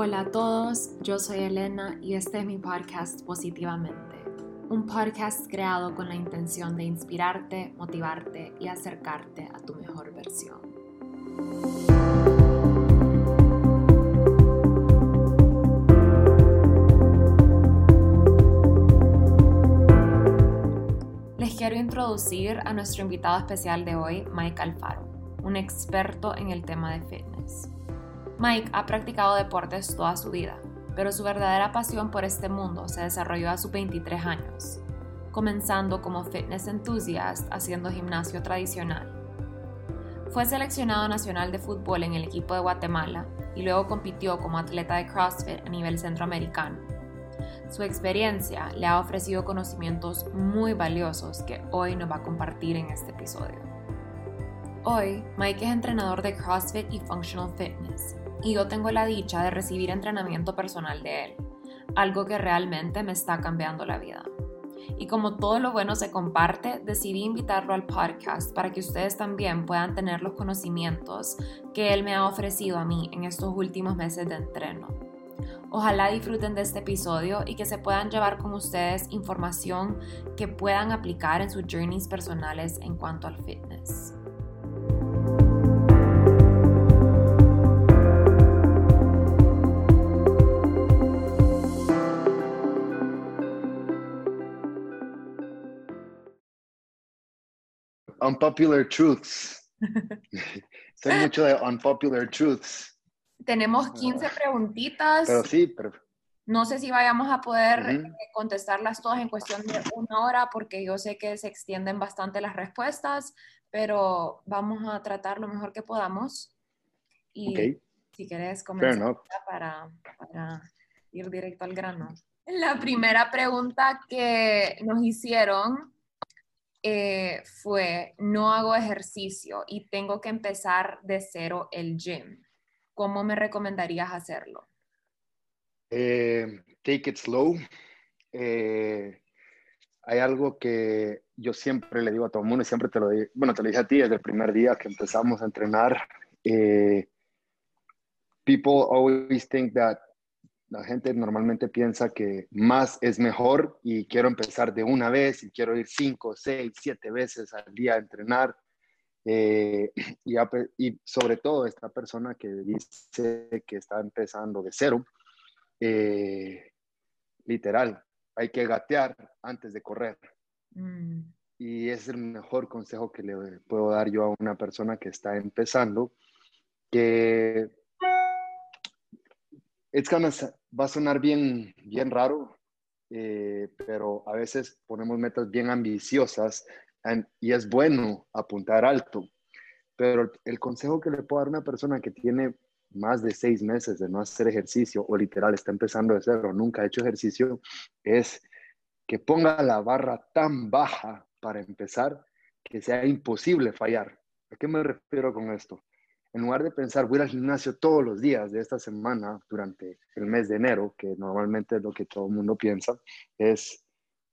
Hola a todos, yo soy Elena y este es mi podcast Positivamente, un podcast creado con la intención de inspirarte, motivarte y acercarte a tu mejor versión. Les quiero introducir a nuestro invitado especial de hoy, Mike Alfaro, un experto en el tema de fitness. Mike ha practicado deportes toda su vida, pero su verdadera pasión por este mundo se desarrolló a sus 23 años, comenzando como fitness enthusiast haciendo gimnasio tradicional. Fue seleccionado nacional de fútbol en el equipo de Guatemala y luego compitió como atleta de CrossFit a nivel centroamericano. Su experiencia le ha ofrecido conocimientos muy valiosos que hoy nos va a compartir en este episodio. Hoy, Mike es entrenador de CrossFit y Functional Fitness y yo tengo la dicha de recibir entrenamiento personal de él, algo que realmente me está cambiando la vida. Y como todo lo bueno se comparte, decidí invitarlo al podcast para que ustedes también puedan tener los conocimientos que él me ha ofrecido a mí en estos últimos meses de entreno. Ojalá disfruten de este episodio y que se puedan llevar con ustedes información que puedan aplicar en sus journeys personales en cuanto al fitness. Unpopular truths. Soy mucho de unpopular truths. Tenemos 15 ah. preguntitas. Pero sí, pero... No sé si vayamos a poder eh, contestarlas todas en cuestión de una hora porque yo sé que se extienden bastante las respuestas, pero vamos a tratar lo mejor que podamos. Y si quieres comenzar para, para ir directo al grano. La primera pregunta que nos hicieron eh, fue, no hago ejercicio y tengo que empezar de cero el gym. ¿Cómo me recomendarías hacerlo? Eh, take it slow. Eh, hay algo que yo siempre le digo a todo el mundo y siempre te lo digo, bueno, te lo dije a ti desde el primer día que empezamos a entrenar. people always think that la gente normalmente piensa que más es mejor y quiero empezar de una vez y quiero ir cinco, seis, siete veces al día a entrenar. Eh, y, sobre todo esta persona que dice que está empezando de cero, eh, literal, hay que gatear antes de correr. Mm. Y es el mejor consejo que le puedo dar yo a una persona que está empezando, que it's gonna, va a sonar bien, bien raro, eh, pero a veces ponemos metas bien ambiciosas y es bueno apuntar alto. Pero el consejo que le puedo dar a una persona que tiene más de seis meses de no hacer ejercicio o literal está empezando de cero, nunca ha hecho ejercicio, es que ponga la barra tan baja para empezar que sea imposible fallar. ¿A qué me refiero con esto? En lugar de pensar, voy al gimnasio todos los días de esta semana durante el mes de enero, que normalmente es lo que todo el mundo piensa, es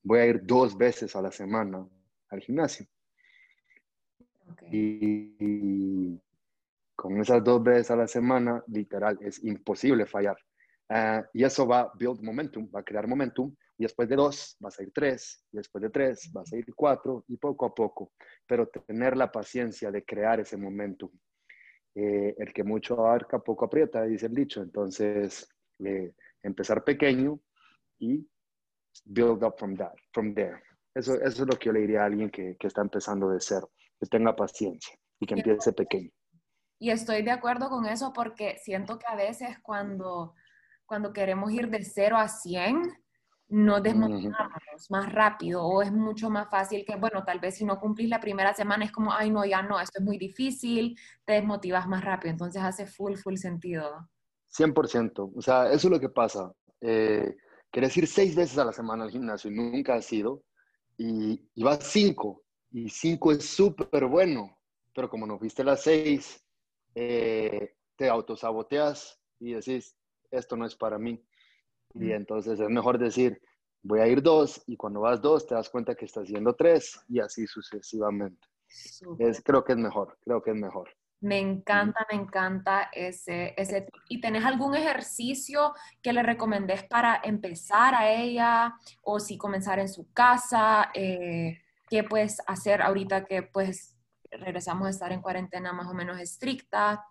voy a ir dos veces a la semana al gimnasio. Y, con esas dos veces a la semana, literal, es imposible fallar. Ah, y eso va a build momentum, va a crear momentum. Y después de dos, vas a ir tres. Y después de tres, vas a ir cuatro. Y poco a poco. Pero tener la paciencia de crear ese momentum. Eh, el que mucho abarca, poco aprieta, dice el dicho. Entonces, eh, empezar pequeño y build up from, that, from there. Eso, eso es lo que yo le diría a alguien que, que está empezando de cero, que tenga paciencia y que empiece pequeño. Y estoy de acuerdo con eso porque siento que a veces cuando, cuando queremos ir de cero a 100, no desmotivamos más rápido o es mucho más fácil que, bueno, tal vez si no cumplís la primera semana es como, ay, no, ya no, esto es muy difícil, te desmotivas más rápido, entonces hace full, full sentido. 100%, o sea, eso es lo que pasa. Eh, querés ir seis veces a la semana al gimnasio y nunca has ido, y, y vas cinco, y cinco es súper bueno, pero como no fuiste las seis, eh, te autosaboteas y decís, esto no es para mí. Y entonces es mejor decir, voy a ir dos y cuando vas dos te das cuenta que estás yendo tres y así sucesivamente. Es, creo que es mejor, creo que es mejor. Me encanta, me encanta ese, ese. ¿Y tenés algún ejercicio que le recomendés para empezar a ella? O si comenzar en su casa, eh, ¿qué puedes hacer ahorita que pues regresamos a estar en cuarentena más o menos estricta?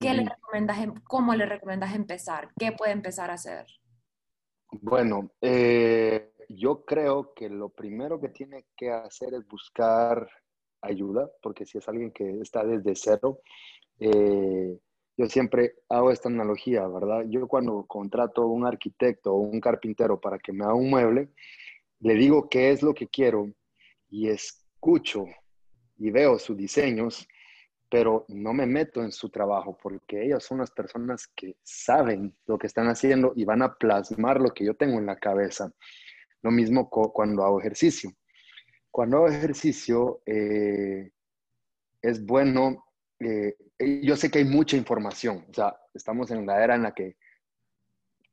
¿Qué le recomendas, em, ¿Cómo le recomiendas empezar? ¿Qué puede empezar a hacer? Bueno, eh, yo creo que lo primero que tiene que hacer es buscar ayuda, porque si es alguien que está desde cero, eh, yo siempre hago esta analogía, ¿verdad? Yo cuando contrato a un arquitecto o un carpintero para que me haga un mueble, le digo qué es lo que quiero y escucho y veo sus diseños, pero no me meto en su trabajo porque ellas son las personas que saben lo que están haciendo y van a plasmar lo que yo tengo en la cabeza. Lo mismo cuando hago ejercicio. Cuando hago ejercicio, eh, es bueno, eh, yo sé que hay mucha información, o sea, estamos en la era en la que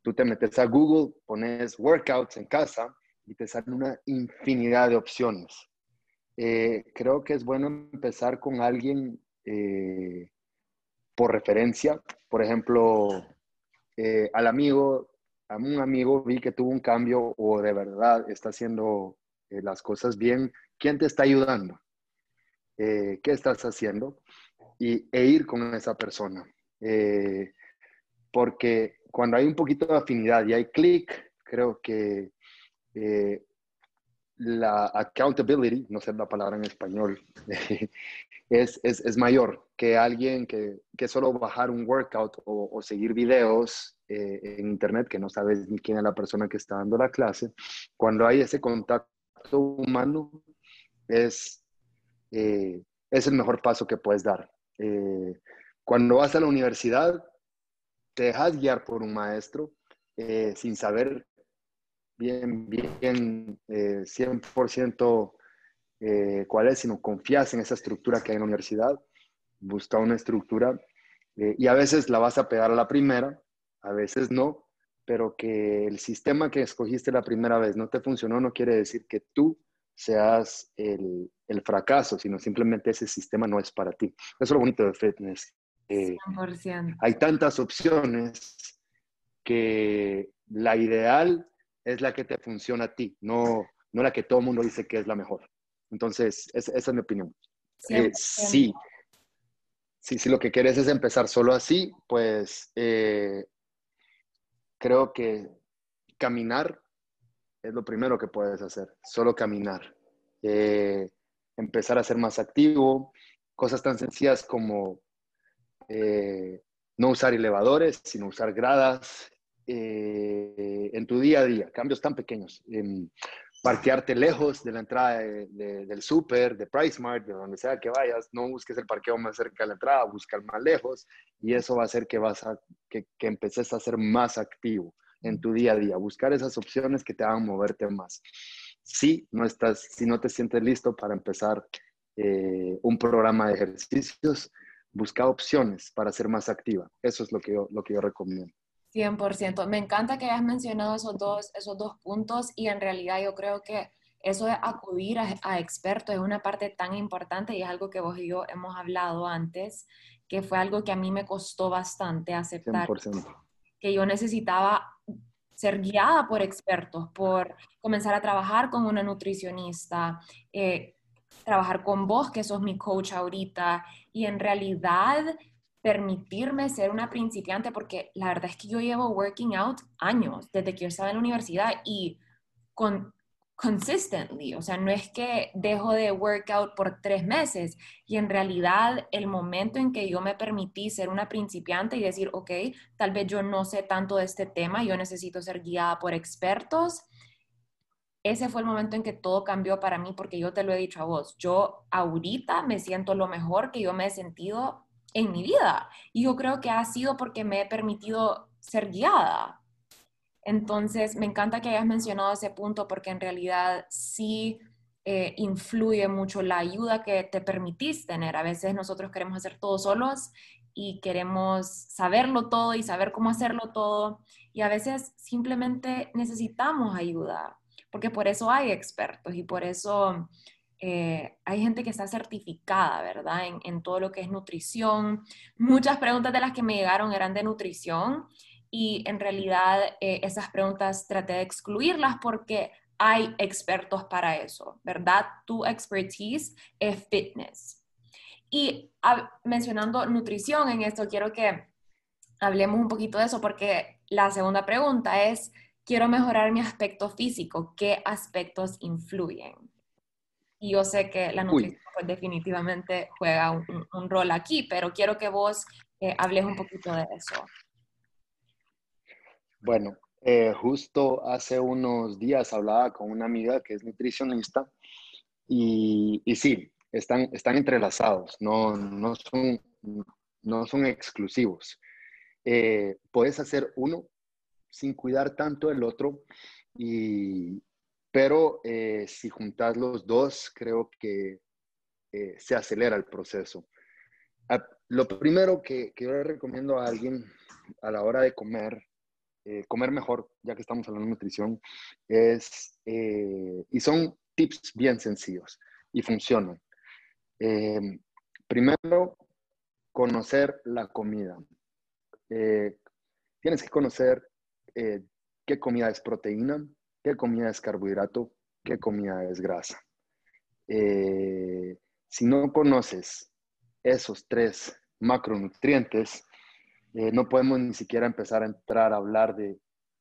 tú te metes a Google, pones workouts en casa y te salen una infinidad de opciones. Eh, creo que es bueno empezar con alguien por referencia, por ejemplo, al amigo, a un amigo vi que tuvo un cambio o de verdad está haciendo eh, las cosas bien, ¿quién te está ayudando? Eh, ¿Qué estás haciendo? Y, e ir con esa persona. Eh, porque cuando hay un poquito de afinidad y hay clic, creo que la accountability, no sé la palabra en español, es, es, es, mayor que alguien que, que, solo bajar un workout o, seguir videos en internet que no sabes ni quién es la persona que está dando la clase. Cuando hay ese contacto humano es, eh, es el mejor paso que puedes dar. Eh, cuando vas a la universidad, te dejas guiar por un maestro eh, sin saber bien, bien, 100% cuál es, sino confías en esa estructura que hay en la universidad, busca una estructura y a veces la vas a pegar a la primera, a veces no, pero que el sistema que escogiste la primera vez no te funcionó, no quiere decir que tú seas el, el fracaso, sino simplemente ese sistema no es para ti. Eso es lo bonito de fitness. Eh, hay tantas opciones que la ideal es la que te funciona a ti, no, no la que todo el mundo dice que es la mejor. Entonces, esa es mi opinión. Eh, sí, sí, si lo que quieres es empezar solo así, pues eh, creo que caminar es lo primero que puedes hacer, solo caminar. Eh, empezar a ser más activo, cosas tan sencillas como eh, no usar elevadores, sino usar gradas en tu día a día, cambios tan pequeños. Parquearte lejos de la entrada del súper, de PriceMart, de donde sea que vayas, no busques el parqueo más cerca de la entrada, busca más lejos y eso va a hacer que, vas a, que, que empeces a ser más activo en tu día a día, buscar esas opciones que te hagan moverte más. Si no, estás, si no te sientes listo para empezar eh, un programa de ejercicios, busca opciones para ser más activa. Eso es lo que yo, lo que yo recomiendo. 100%. Me encanta que hayas mencionado esos dos, esos dos puntos y en realidad yo creo que eso de acudir a, expertos es una parte tan importante y es algo que vos y yo hemos hablado antes, que fue algo que a mí me costó bastante aceptar. 100%. Que yo necesitaba ser guiada por expertos, por comenzar a trabajar con una nutricionista, eh, trabajar con vos, que sos mi coach ahorita, y en realidad permitirme ser una principiante, porque la verdad es que yo llevo working out años, desde que yo estaba en la universidad y con consistently, o sea, no es que dejo de workout por tres meses y en realidad el momento en que yo me permití ser una principiante y decir, ok, tal vez yo no sé tanto de este tema, yo necesito ser guiada por expertos, ese fue el momento en que todo cambió para mí porque yo te lo he dicho a vos, yo ahorita me siento lo mejor que yo me he sentido en mi vida. Y yo creo que ha sido porque me he permitido ser guiada. Entonces, me encanta que hayas mencionado ese punto porque en realidad sí eh, influye mucho la ayuda que te permitís tener. A veces nosotros queremos hacer todo solos y queremos saberlo todo y saber cómo hacerlo todo. Y a veces simplemente necesitamos ayuda porque por eso hay expertos y por eso eh, hay gente que está certificada, ¿verdad? En, en, todo lo que es nutrición. Muchas preguntas de las que me llegaron eran de nutrición y en realidad eh, esas preguntas traté de excluirlas porque hay expertos para eso, ¿verdad? Tu expertise es fitness. Y mencionando nutrición en esto, quiero que hablemos un poquito de eso porque la segunda pregunta es, quiero mejorar mi aspecto físico, ¿qué aspectos influyen? Y yo sé que la nutrición pues, definitivamente juega un, rol aquí, pero quiero que vos eh, hables un poquito de eso. Bueno, eh, justo hace unos días hablaba con una amiga que es nutricionista y, y sí, están, están entrelazados, no, no, son, no son exclusivos. Eh, puedes hacer uno sin cuidar tanto el otro, y, pero eh, si juntas los dos, creo que eh, se acelera el proceso. Ah, lo primero que, que, yo le recomiendo a alguien a la hora de comer, comer mejor, ya que estamos hablando de nutrición, es, y son tips bien sencillos y funcionan. primero, conocer la comida. Eh, tienes que conocer eh, qué comida es proteína, qué comida es carbohidrato, qué comida es grasa. Eh, si no conoces esos tres macronutrientes, no podemos ni siquiera empezar a entrar a hablar de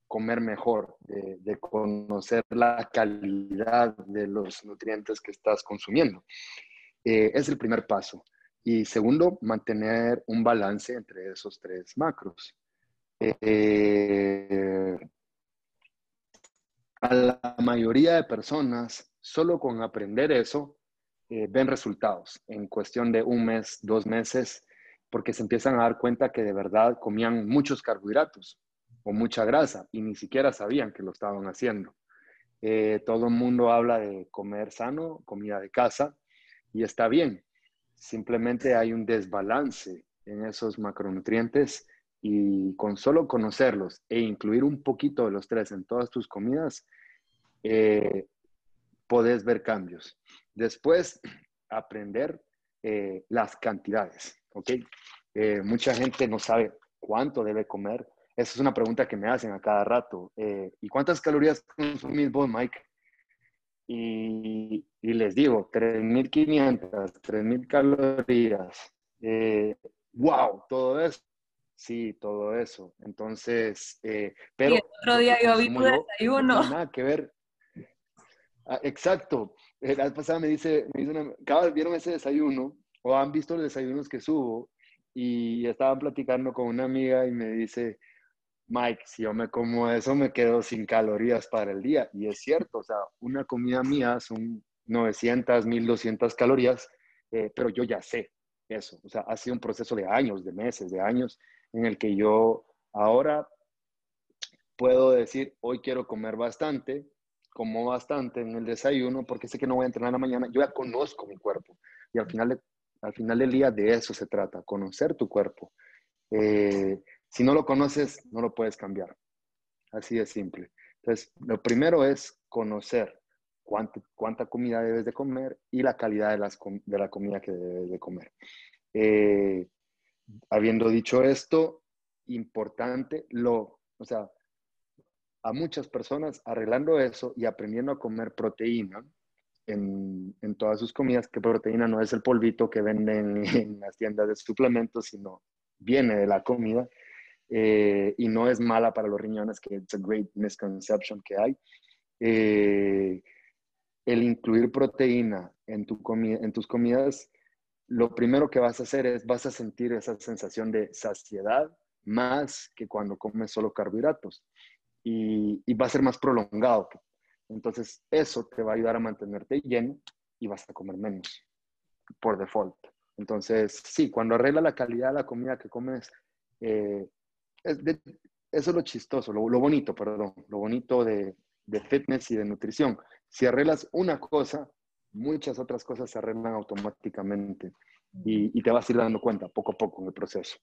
comer mejor, de, conocer la calidad de los nutrientes que estás consumiendo. es el primer paso. Y segundo, mantener un balance entre esos tres macros. Eh, a la mayoría de personas, solo con aprender eso, eh, ven resultados en cuestión de un mes, dos meses, porque se empiezan a dar cuenta que de verdad comían muchos carbohidratos o mucha grasa y ni siquiera sabían que lo estaban haciendo. Eh, todo el mundo habla de comer sano, comida de casa, y está bien, Simplemente hay un desbalance en esos macronutrientes y con solo conocerlos e incluir un poquito de los tres en todas tus comidas, eh, podés ver cambios. Después, aprender eh, las cantidades, ¿ok? Eh, mucha gente no sabe cuánto debe comer. Esa es una pregunta que me hacen a cada rato. ¿Y cuántas calorías consumís vos, Mike? y, les digo, 3.500, 3.000 calorías. ¡Wow! Eh, todo eso. Sí, todo eso. Entonces, eh, pero... Y el otro día yo vi tu desayuno. No nada que ver. Ah, exacto. La vez pasada me dice, me dice una, ¿vieron ese desayuno? O han visto los desayunos que subo y estaban platicando con una amiga y me dice, Mike, si yo me como eso, me quedo sin calorías para el día. Y es cierto, o sea, una comida mía son 900, 1200 calorías, eh, pero yo ya sé eso. O sea, ha sido un proceso de años, de meses, de años, en el que yo ahora puedo decir, hoy quiero comer bastante, como bastante en el desayuno, porque sé que no voy a entrenar en la mañana. Yo ya conozco mi cuerpo. Y al final, al final del día de eso se trata, conocer tu cuerpo. Eh, si no lo conoces, no lo puedes cambiar. Así de simple. Entonces, lo primero es conocer cuánta, cuánta comida debes de comer y la calidad de, las, de la comida que debes de comer. Eh, habiendo dicho esto, importante, lo, o sea, a muchas personas arreglando eso y aprendiendo a comer proteína en, en, todas sus comidas, que proteína no es el polvito que venden en las tiendas de suplementos, sino viene de la comida, eh, y no es mala para los riñones, que es a great misconception que hay. Eh, el incluir proteína en, tu en tus comidas, lo primero que vas a hacer es, vas a sentir esa sensación de saciedad más que cuando comes solo carbohidratos y, va a ser más prolongado. Entonces, eso te va a ayudar a mantenerte lleno y vas a comer menos por default. Entonces, sí, cuando arregla la calidad de la comida que comes, eh, eso es lo chistoso, lo, bonito, perdón, lo bonito de, fitness y de nutrición. Si arreglas una cosa, muchas otras cosas se arreglan automáticamente y, te vas a ir dando cuenta poco a poco en el proceso.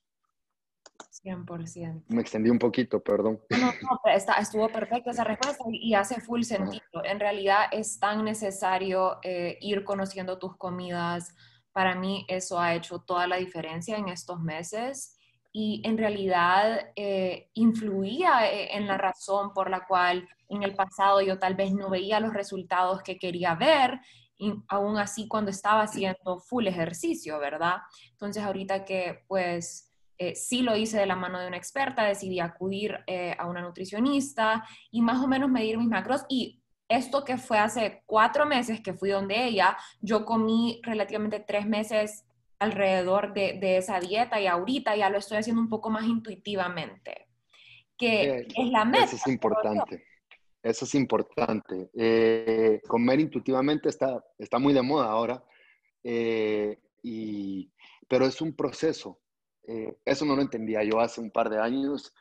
100%. Me extendí un poquito, perdón. No, no, está, estuvo perfecta esa respuesta y hace full sentido. En realidad es tan necesario eh, ir conociendo tus comidas. Para mí eso ha hecho toda la diferencia en estos meses y en realidad eh, influía eh, en la razón por la cual en el pasado yo tal vez no veía los resultados que quería ver, y aún así cuando estaba haciendo full ejercicio, ¿verdad? Entonces ahorita que pues eh, sí lo hice de la mano de una experta, decidí acudir a una nutricionista y más o menos medir mis macros y esto que fue hace cuatro meses que fui donde ella, yo comí relativamente tres meses alrededor de, esa dieta y ahorita ya lo estoy haciendo un poco más intuitivamente, que es la meta. Eso es importante. Eso es importante. Eh, comer intuitivamente está, está muy de moda ahora, eh, y, pero es un proceso. Eh, eso no lo entendía yo hace un par de años.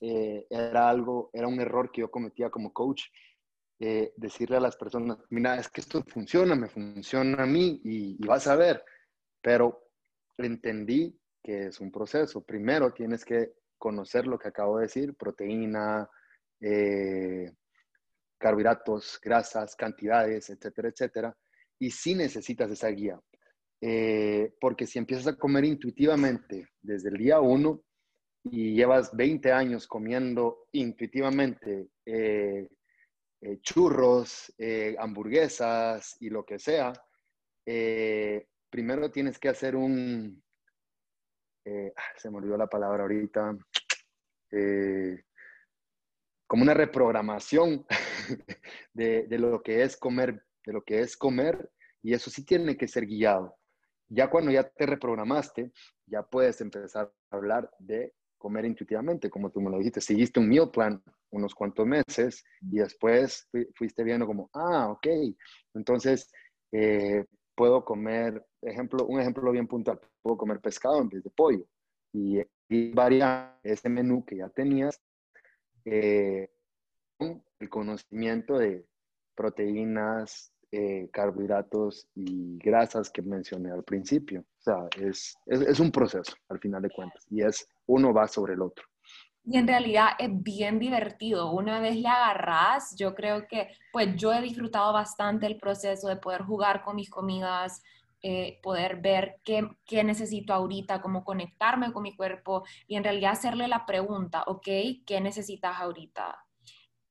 era algo, era un error que yo cometía como coach. decirle a las personas, mira, es que esto funciona, me funciona a mí y, y vas a ver pero entendí que es un proceso. Primero tienes que conocer lo que acabo de decir, proteína, eh, carbohidratos, grasas, cantidades, etcétera, etcétera. Y sí necesitas esa guía. Eh, porque si empiezas a comer intuitivamente desde el día uno y llevas 20 años comiendo intuitivamente eh, churros, hamburguesas y lo que sea, primero tienes que hacer un, eh, ah, se me olvidó la palabra ahorita, eh, como una reprogramación de, lo que es comer, de lo que es comer, y eso sí tiene que ser guiado. Ya cuando ya te reprogramaste, ya puedes empezar a hablar de comer intuitivamente, como tú me lo dijiste, seguiste un meal plan unos cuantos meses y después fuiste viendo como, ah, ok, entonces eh, puedo comer, ejemplo, un ejemplo bien puntual, puedo comer pescado en vez de pollo. Y, variar ese menú que ya tenías eh, el conocimiento de proteínas, eh, carbohidratos y grasas que mencioné al principio. O sea, es, es, es un proceso al final de cuentas y es uno va sobre el otro. Y en realidad es bien divertido. Una vez le agarras, yo creo que, pues yo he disfrutado bastante el proceso de poder jugar con mis comidas, eh, poder ver qué, qué, necesito ahorita, cómo conectarme con mi cuerpo y en realidad hacerle la pregunta, ok, ¿qué necesitas ahorita?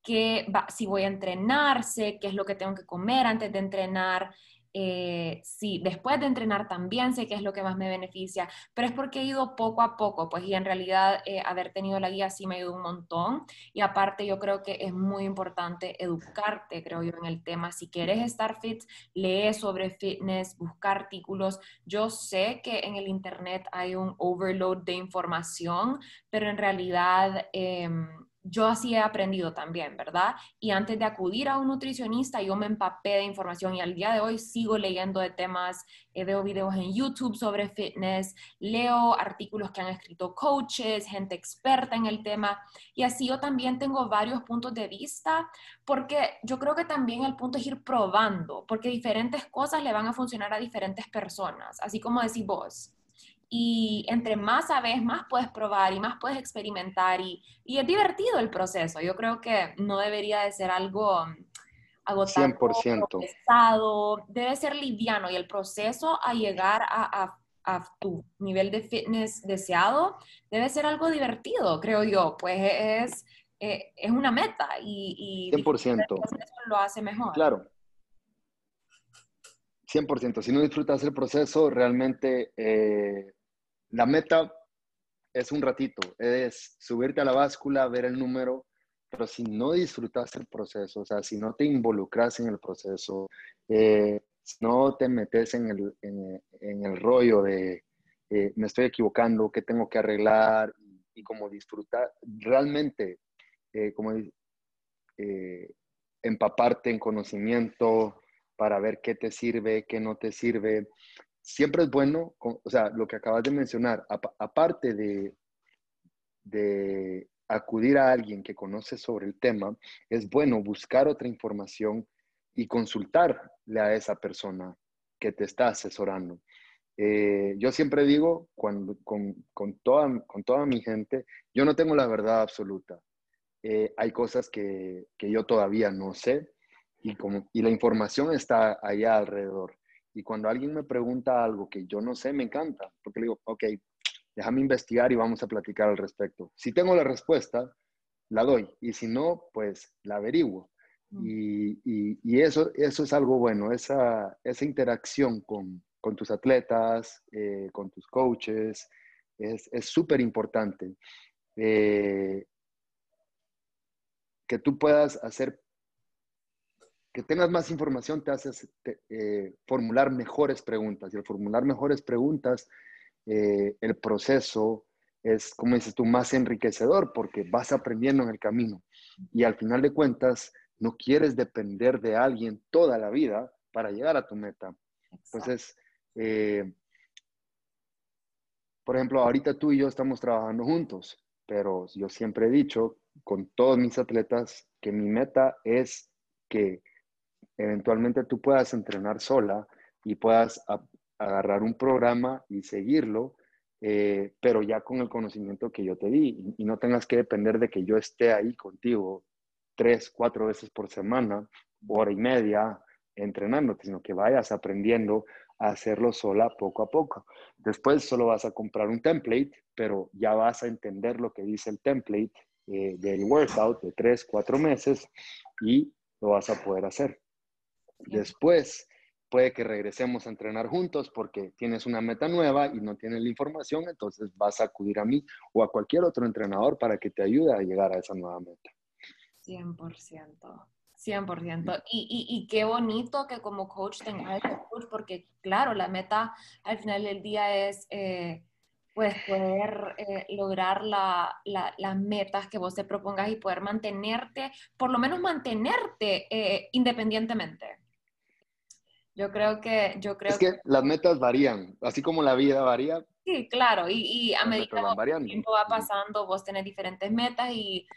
¿Qué si voy a entrenarse, qué es lo que tengo que comer antes de entrenar, eh, sí, después de entrenar también sé qué es lo que más me beneficia, pero es porque he ido poco a poco, pues y en realidad eh, haber tenido la guía sí me ayudó un montón y aparte yo creo que es muy importante educarte, creo yo, en el tema. Si quieres estar fit, lee sobre fitness, busca artículos. Yo sé que en el internet hay un overload de información, pero en realidad... Em, yo así he aprendido también, ¿verdad? Y antes de acudir a un nutricionista, yo me empapé de información y al día de hoy sigo leyendo de temas, eh, veo videos en YouTube sobre fitness, leo artículos que han escrito coaches, gente experta en el tema y así yo también tengo varios puntos de vista porque yo creo que también el punto es ir probando, porque diferentes cosas le van a funcionar a diferentes personas, así como decís vos y entre más sabes, más puedes probar y más puedes experimentar y, y, es divertido el proceso. Yo creo que no debería de ser algo mm, agotado, 100%. pesado, debe ser liviano y el proceso a llegar a, a, a, tu nivel de fitness deseado debe ser algo divertido, creo yo, pues es, eh, es una meta y, y 100%. lo hace mejor. Claro. 100%. Si no disfrutas el proceso, realmente eh, la meta es un ratito, es subirte a la báscula, ver el número, pero si no disfrutas el proceso, o sea, si no te involucras en el proceso, eh, no te metes en el, en, el rollo de eh, me estoy equivocando, qué tengo que arreglar y, como disfrutar, realmente, eh, como empaparte en conocimiento para ver qué te sirve, qué no te sirve, siempre es bueno, o sea, lo que acabas de mencionar, aparte de, acudir a alguien que conoce sobre el tema, es bueno buscar otra información y consultarle a esa persona que te está asesorando. Eh, yo siempre digo con, toda, mi gente, yo no tengo la verdad absoluta. Eh, hay cosas que, yo todavía no sé y la información está allá alrededor. Y cuando alguien me pregunta algo que yo no sé, me encanta, porque le digo, ok, déjame investigar y vamos a platicar al respecto. Si tengo la respuesta, la doy, y si no, pues la averiguo. Mm. Y, y, eso, eso es algo bueno, esa, esa interacción con, con tus atletas, eh, con tus coaches, es súper importante. Eh, que tú puedas hacer, que tengas más información te hace eh, formular mejores preguntas. Y al formular mejores preguntas, el proceso es, como dices tú, más enriquecedor porque vas aprendiendo en el camino. Y al final de cuentas, no quieres depender de alguien toda la vida para llegar a tu meta. Entonces, eh, por ejemplo, ahorita tú y yo estamos trabajando juntos, pero yo siempre he dicho con todos mis atletas que mi meta es que eventualmente tú puedas entrenar sola y puedas agarrar un programa y seguirlo, eh, pero ya con el conocimiento que yo te di y, no tengas que depender de que yo esté ahí contigo tres, cuatro veces por semana, hora y media, entrenándote, sino que vayas aprendiendo hacerlo sola poco a poco. Después solo vas a comprar un template, pero ya vas a entender lo que dice el template eh, del workout de tres, cuatro meses y lo vas a poder hacer. Después puede que regresemos a entrenar juntos porque tienes una meta nueva y no tienes la información, entonces vas a acudir a mí o a cualquier otro entrenador para que te ayude a llegar a esa nueva meta. 100%. 100%. Y, y, y, qué bonito que como coach tengas ese coach, porque claro, la meta al final del día es eh, pues poder eh, lograr la, las metas que vos te propongas y poder mantenerte, por lo menos mantenerte eh, independientemente. Yo creo que... Yo creo es que, las metas varían, así como la vida varía. Sí, claro, y, y a medida que el tiempo va pasando, vos tenés diferentes metas y,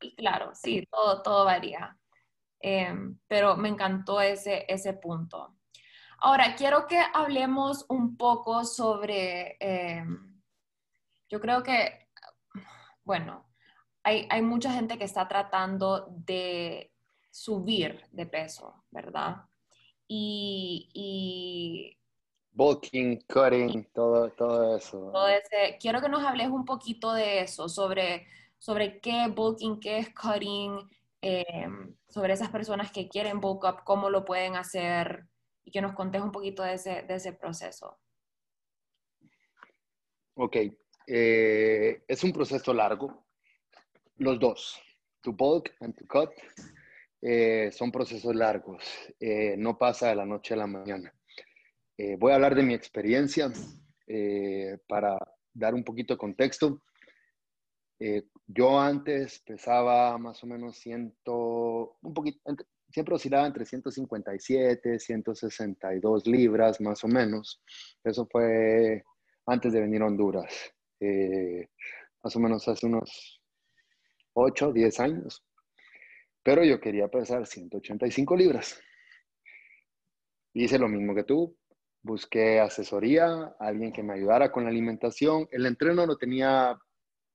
y claro, sí, todo, todo varía. Em, pero me encantó ese, ese punto. Ahora, quiero que hablemos un poco sobre, em, yo creo que, bueno, hay, hay, mucha gente que está tratando de subir de peso, ¿verdad? Y... y bulking, cutting, todo, todo eso. Todo ese, quiero que nos hables un poquito de eso, sobre, sobre qué bulking, qué es cutting, Em, sobre esas personas que quieren book up, cómo lo pueden hacer y que nos contes un poquito de ese, de ese proceso. Ok, eh, es un proceso largo. Los dos, to bulk and to cut, eh, son procesos largos. Eh, no pasa de la noche a la mañana. voy a hablar de mi experiencia para dar un poquito de contexto. Eh, yo antes pesaba más o menos ciento, un poquito, siempre oscilaba entre 157, 162 libras más o menos. Eso fue antes de venir a Honduras, eh, más o menos hace unos 8, 10 años. Pero yo quería pesar 185 libras. Hice lo mismo que tú, busqué asesoría, alguien que me ayudara con la alimentación. El entreno lo tenía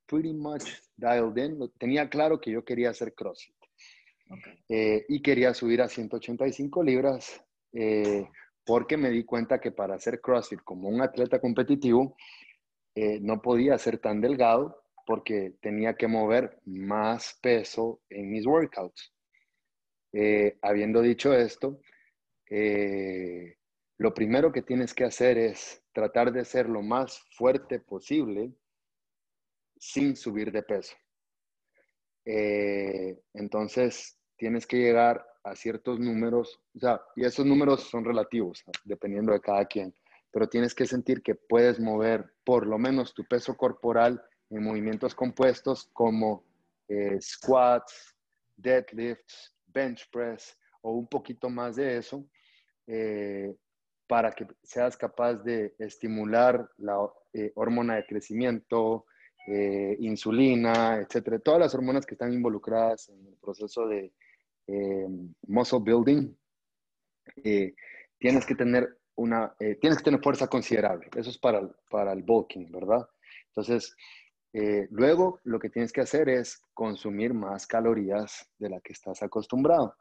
pretty much dialed in. Tenía claro que yo quería hacer CrossFit. Eh, y quería subir a 185 libras eh, porque me di cuenta que para hacer CrossFit como un atleta competitivo eh, no podía ser tan delgado porque tenía que mover más peso en mis workouts. habiendo dicho esto, lo primero que tienes que hacer es tratar de ser lo más fuerte posible sin subir de peso. Eh, entonces, tienes que llegar a ciertos números, o sea, y esos números son relativos, dependiendo de cada quien, pero tienes que sentir que puedes mover por lo menos tu peso corporal en movimientos compuestos como eh, squats, deadlifts, bench press o un poquito más de eso, eh, para que seas capaz de estimular la hormona de crecimiento, eh, insulina, etcétera, todas las hormonas que están involucradas en el proceso de eh, muscle building, eh, tienes que tener una, eh, tienes que tener fuerza considerable. Eso es para, para el bulking, ¿verdad? Entonces, eh, luego lo que tienes que hacer es consumir más calorías de la que estás acostumbrado.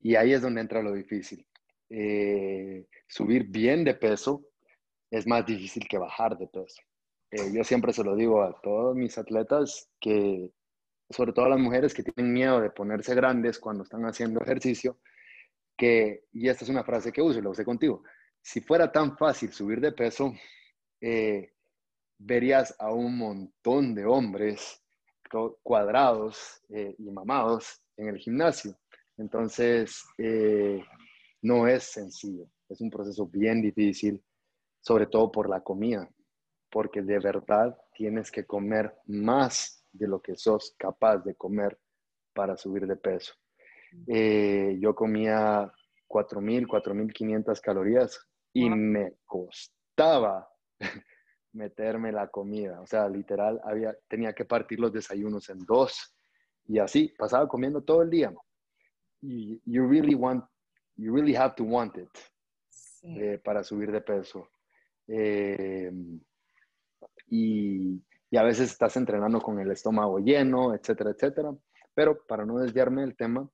Y ahí es donde entra lo difícil. Eh, subir bien de peso es más difícil que bajar de peso. yo siempre se lo digo a todos mis atletas que, sobre todo a las mujeres que tienen miedo de ponerse grandes cuando están haciendo ejercicio, que, y esta es una frase que uso y lo usé contigo, si fuera tan fácil subir de peso, eh, verías a un montón de hombres cuadrados eh, y mamados en el gimnasio. Entonces, eh, no es sencillo, es un proceso bien difícil, sobre todo por la comida, porque de verdad tienes que comer más de lo que sos capaz de comer para subir de peso. yo comía 4.000, 4.500 calorías y me costaba meterme la comida. O sea, literal, había, tenía que partir los desayunos en dos y así, pasaba comiendo todo el día. Y you really want, you really have to want it eh, para subir de peso. Em, y, y, a veces estás entrenando con el estómago lleno, etcétera, etcétera. Pero para no desviarme del tema,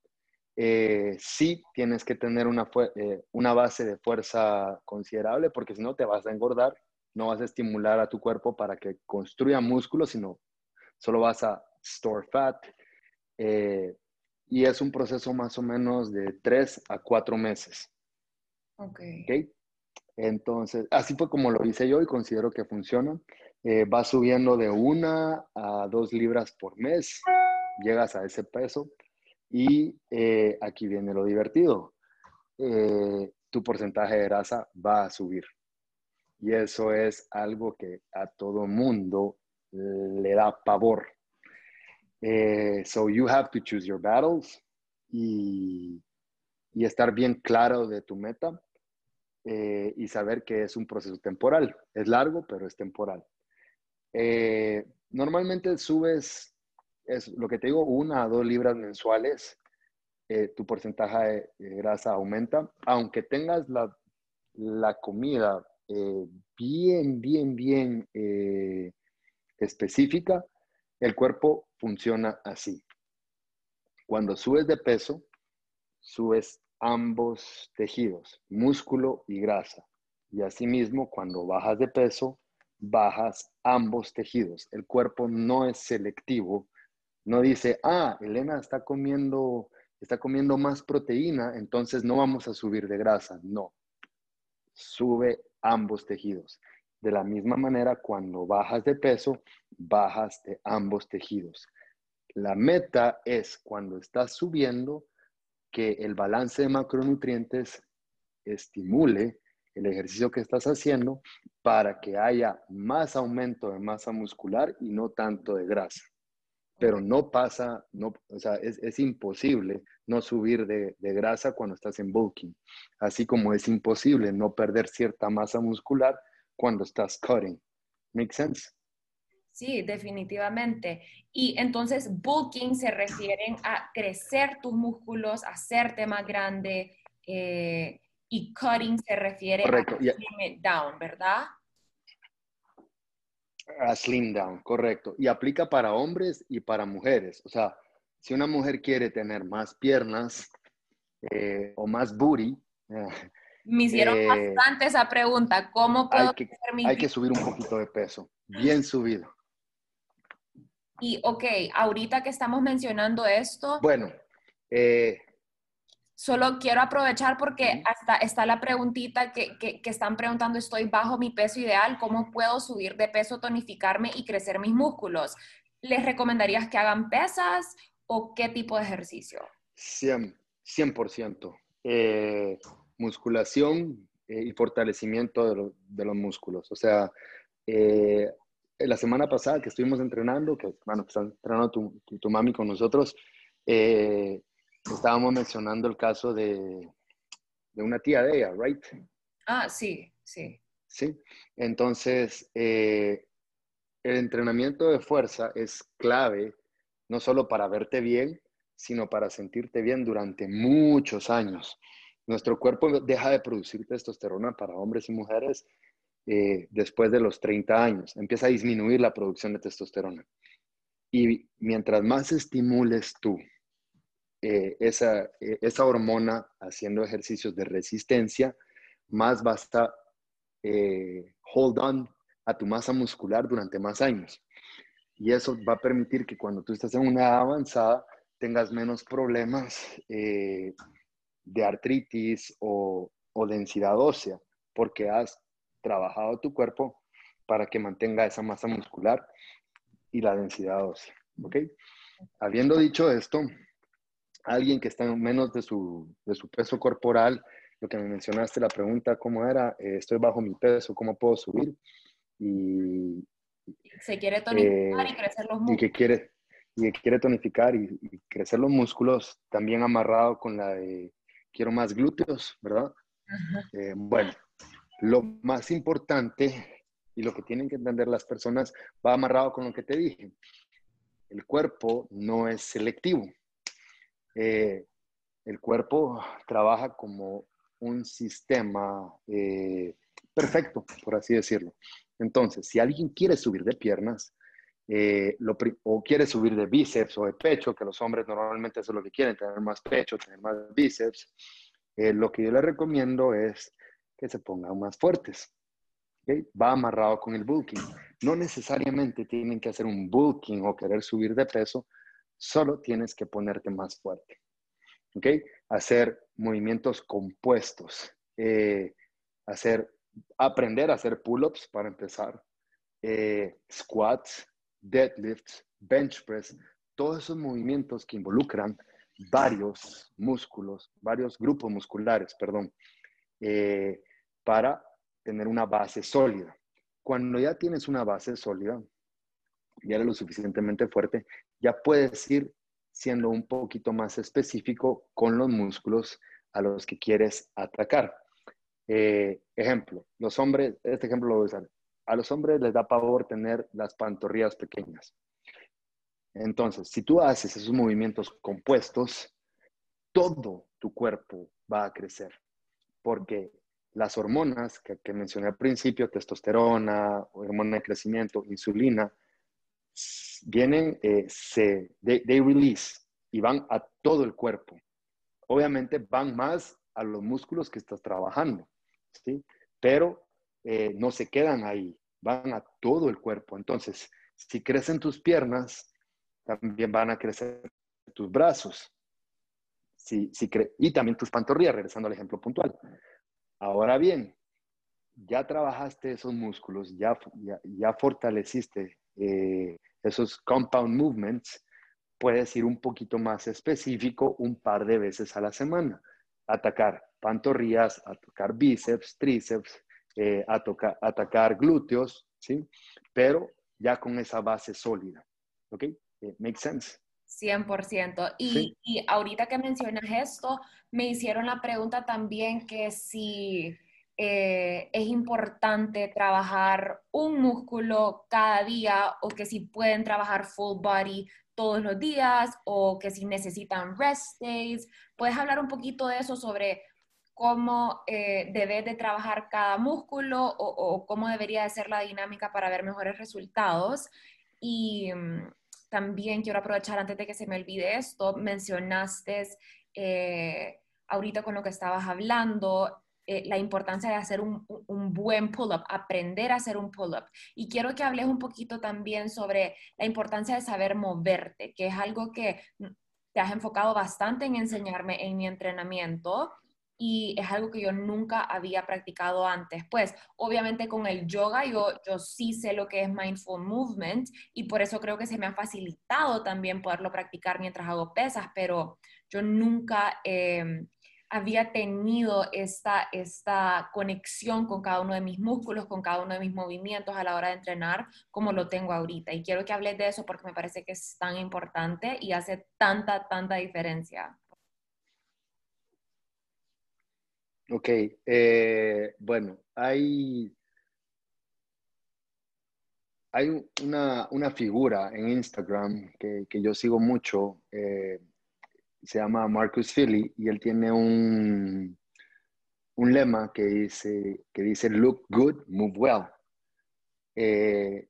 eh, sí tienes que tener una, eh, una base de fuerza considerable porque si no te vas a engordar, no vas a estimular a tu cuerpo para que construya músculo, sino solo vas a store fat. Eh, y es un proceso más o menos de tres a cuatro meses. Ok. ¿Okay? Entonces, así fue como lo hice yo y considero que funciona. va subiendo de una a dos libras por mes, llegas a ese peso y eh, aquí viene lo divertido. Eh, tu porcentaje de grasa va a subir. Y eso es algo que a todo mundo le da pavor. Eh, so you have to choose your battles y, y estar bien claro de tu meta y saber que es un proceso temporal. Es largo, pero es temporal. normalmente subes es lo que te digo, una a dos libras mensuales, eh, tu porcentaje de, grasa aumenta, aunque tengas la, la comida eh, bien, bien, bien eh, específica, el cuerpo funciona así. Cuando subes de peso, subes ambos tejidos, músculo y grasa. Y asimismo, cuando bajas de peso, bajas ambos tejidos. El cuerpo no es selectivo no dice, ah, Elena está comiendo, está comiendo más proteína, entonces no vamos a subir de grasa. No, sube ambos tejidos. De la misma manera, cuando bajas de peso, bajas de ambos tejidos. La meta es cuando estás subiendo que el balance de macronutrientes estimule el ejercicio que estás haciendo para que haya más aumento de masa muscular y no tanto de grasa pero no pasa, no, o sea, es, imposible no subir de, grasa cuando estás en bulking, así como es imposible no perder cierta masa muscular cuando estás cutting. ¿Make sense? Sí, definitivamente. Y entonces bulking se refieren a crecer tus músculos, hacerte más grande, eh, y cutting se refiere a it down, ¿verdad? A slim down, correcto. Y aplica para hombres y para mujeres. O sea, si una mujer quiere tener más piernas eh, o más booty. Eh, Me hicieron eh, bastante esa pregunta. ¿Cómo puedo hay que, hay que subir un poquito de peso. Bien subido. Y, ok, ahorita que estamos mencionando esto. Bueno, eh, Solo quiero aprovechar porque hasta está la preguntita que, que, están preguntando, estoy bajo mi peso ideal, ¿cómo puedo subir de peso, tonificarme y crecer mis músculos? ¿Les recomendarías que hagan pesas o qué tipo de ejercicio? 100%. 100%. Eh, musculación eh, y fortalecimiento de, de, los músculos. O sea, eh, la semana pasada que estuvimos entrenando, que bueno, está entrenando tu, tu, tu mami con nosotros, eh, estábamos mencionando el caso de, de una tía de ella, ¿right? Ah, sí, sí. Sí, entonces eh, el entrenamiento de fuerza es clave no solo para verte bien, sino para sentirte bien durante muchos años. nuestro cuerpo deja de producir testosterona para hombres y mujeres eh, después de los 30 años. Empieza a disminuir la producción de testosterona. Y mientras más estimules tú eh, esa, eh, esa, hormona haciendo ejercicios de resistencia, más vas a hold on a tu masa muscular durante más años. Y eso va a permitir que cuando tú estés en una edad avanzada tengas menos problemas de artritis o, o densidad ósea, porque has trabajado tu cuerpo para que mantenga esa masa muscular y la densidad ósea. ¿Ok? Habiendo dicho esto, alguien que está en menos de su, de su peso corporal, lo que me mencionaste, la pregunta, ¿cómo era? Eh, estoy bajo mi peso, ¿cómo puedo subir? Y, se quiere tonificar y eh, crecer los músculos. Y que quiere, y quiere tonificar y, y, crecer los músculos, también amarrado con la de quiero más glúteos, ¿verdad? Eh, bueno, lo más importante y lo que tienen que entender las personas va amarrado con lo que te dije. El cuerpo no es selectivo. Eh, el cuerpo trabaja como un sistema eh, perfecto, por así decirlo. Entonces, si alguien quiere subir de piernas, o quiere subir de bíceps o de pecho, que los hombres normalmente eso es lo que quieren, tener más pecho, tener más bíceps, eh, lo que yo le recomiendo es que se pongan más fuertes. Va amarrado con el bulking. No necesariamente tienen que hacer un bulking o querer subir de peso, solo tienes que ponerte más fuerte. ¿Okay? Hacer movimientos compuestos. Eh, hacer, aprender a hacer pull-ups para empezar. Eh, squats, deadlifts, bench press, todos esos movimientos que involucran varios músculos, varios grupos musculares, perdón, eh, para tener una base sólida. Cuando ya tienes una base sólida, ya eres lo suficientemente fuerte, ya puedes ir siendo un poquito más específico con los músculos a los que quieres atacar. Eh, ejemplo, los hombres, este ejemplo lo voy a usar. A los hombres les da pavor tener las pantorrillas pequeñas. Entonces, si tú haces esos movimientos compuestos, todo tu cuerpo va a crecer, porque las hormonas que, mencioné al principio, testosterona, hormona de crecimiento, insulina, vienen, eh, se, they, release y van a todo el cuerpo. Obviamente van más a los músculos que estás trabajando, ¿sí? Pero eh, no se quedan ahí, van a todo el cuerpo. Entonces, si crecen tus piernas, también van a crecer tus brazos. Si, si y también tus pantorrillas, regresando al ejemplo puntual. Ahora bien, ya trabajaste esos músculos, ya, ya, fortaleciste eh, esos compound movements, puedes ir un poquito más específico un par de veces a la semana. Atacar pantorrillas, atacar bíceps, tríceps, eh, atacar glúteos, ¿sí? Pero ya con esa base sólida, ¿ok? make sense. 100%. Y, y ahorita que mencionas esto, me hicieron la pregunta también que si eh, es importante trabajar un músculo cada día o que si pueden trabajar full body todos los días o que si necesitan rest days. ¿Puedes hablar un poquito de eso sobre cómo eh, debes de trabajar cada músculo o, o, cómo debería de ser la dinámica para ver mejores resultados? Y mm, también quiero aprovechar antes de que se me olvide esto, mencionaste eh, ahorita con lo que estabas hablando, eh, la importancia de hacer un, un buen pull-up, aprender a hacer un pull-up. Y quiero que hables un poquito también sobre la importancia de saber moverte, que es algo que te has enfocado bastante en enseñarme en mi entrenamiento y es algo que yo nunca había practicado antes. Pues obviamente con el yoga yo, yo sí sé lo que es mindful movement y por eso creo que se me ha facilitado también poderlo practicar mientras hago pesas, pero yo nunca em, había tenido esta, esta conexión con cada uno de mis músculos, con cada uno de mis movimientos a la hora de entrenar como lo tengo ahorita. Y quiero que hables de eso porque me parece que es tan importante y hace tanta, tanta diferencia. Ok, eh, bueno, hay, hay una, figura en Instagram que, yo sigo mucho, eh, se llama Marcus Philly y él tiene un, un lema que dice, que dice look good, move well. Eh,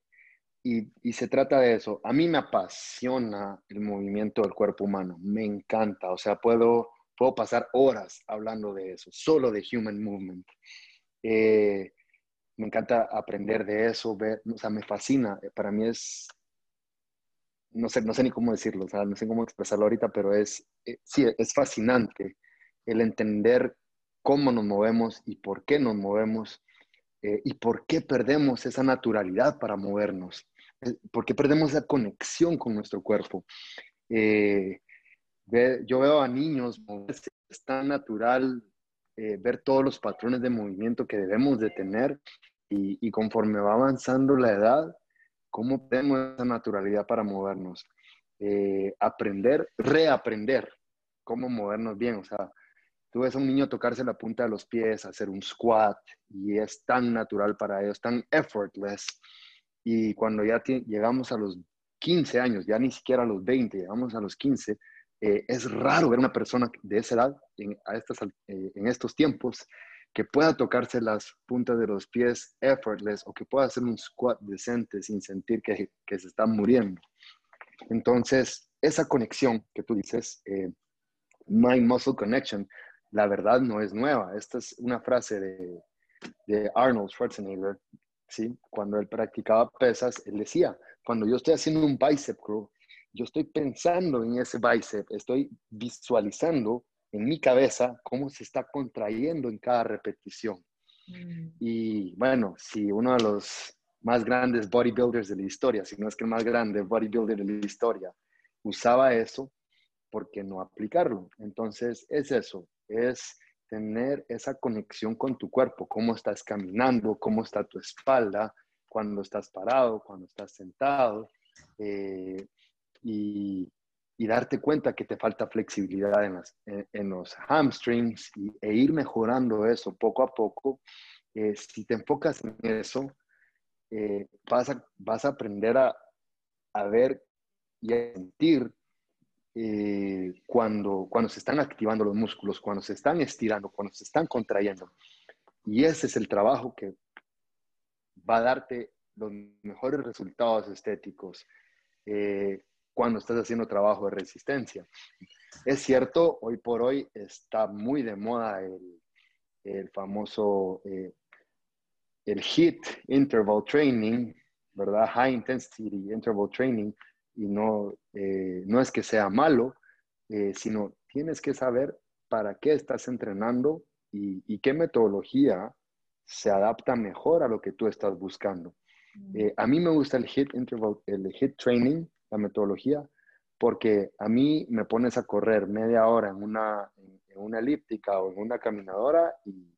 y, y, se trata de eso. A mí me apasiona el movimiento del cuerpo humano, me encanta. O sea, puedo, puedo pasar horas hablando de eso, solo de human movement. Eh, me encanta aprender de eso, ver, o sea, me fascina. Para mí es, no sé, no sé ni cómo decirlo, o sea, no sé cómo expresarlo ahorita, pero es, eh, sí, es fascinante el entender cómo nos movemos y por qué nos movemos eh, y por qué perdemos esa naturalidad para movernos, eh, por qué perdemos esa conexión con nuestro cuerpo. yo veo a niños moverse, es tan natural ver todos los patrones de movimiento que debemos de tener y, conforme va avanzando la edad, cómo tenemos esa naturalidad para movernos. Eh, aprender, reaprender cómo movernos bien. O sea, tú ves a un niño tocarse la punta de los pies, hacer un squat, y es tan natural para ellos, tan effortless. Y cuando ya llegamos a los 15 años, ya ni siquiera a los 20, llegamos a los 15, eh, es raro ver una persona de esa edad en, eh, en estos tiempos que pueda tocarse las puntas de los pies effortless o que pueda hacer un squat decente sin sentir que, que se está muriendo. Entonces, esa conexión que tú dices, eh, mind muscle connection, la verdad no es nueva. Esta es una frase de, de Arnold Schwarzenegger, ¿sí? Cuando él practicaba pesas, él decía, cuando yo estoy haciendo un bicep curl, yo estoy pensando en ese bicep, estoy visualizando en mi cabeza cómo se está contrayendo en cada repetición. Mm. Y bueno, si uno de los más grandes bodybuilders de la historia, si no es que el más grande bodybuilder de la historia, usaba eso, ¿por qué no aplicarlo? Entonces es eso, es tener esa conexión con tu cuerpo, cómo estás caminando, cómo está tu espalda, cuando estás parado, cuando estás sentado. Eh, y, y darte cuenta que te falta flexibilidad en, las, en, los hamstrings y, e ir mejorando eso poco a poco. Eh, si te enfocas en eso, eh, vas, a, vas a aprender a, a ver y a sentir eh, cuando, cuando se están activando los músculos, cuando se están estirando, cuando se están contrayendo. Y ese es el trabajo que va a darte los mejores resultados estéticos. Cuando estás haciendo trabajo de resistencia. Es cierto, hoy por hoy está muy de moda el, el famoso, eh, el HIT Interval Training, ¿verdad? High Intensity Interval Training, y no, eh, no es que sea malo, eh, sino tienes que saber para qué estás entrenando y, y, qué metodología se adapta mejor a lo que tú estás buscando. Mm. a mí me gusta el HIT Interval, el HIT Training, la metodología, porque a mí me pones a correr media hora en una, en una elíptica o en una caminadora y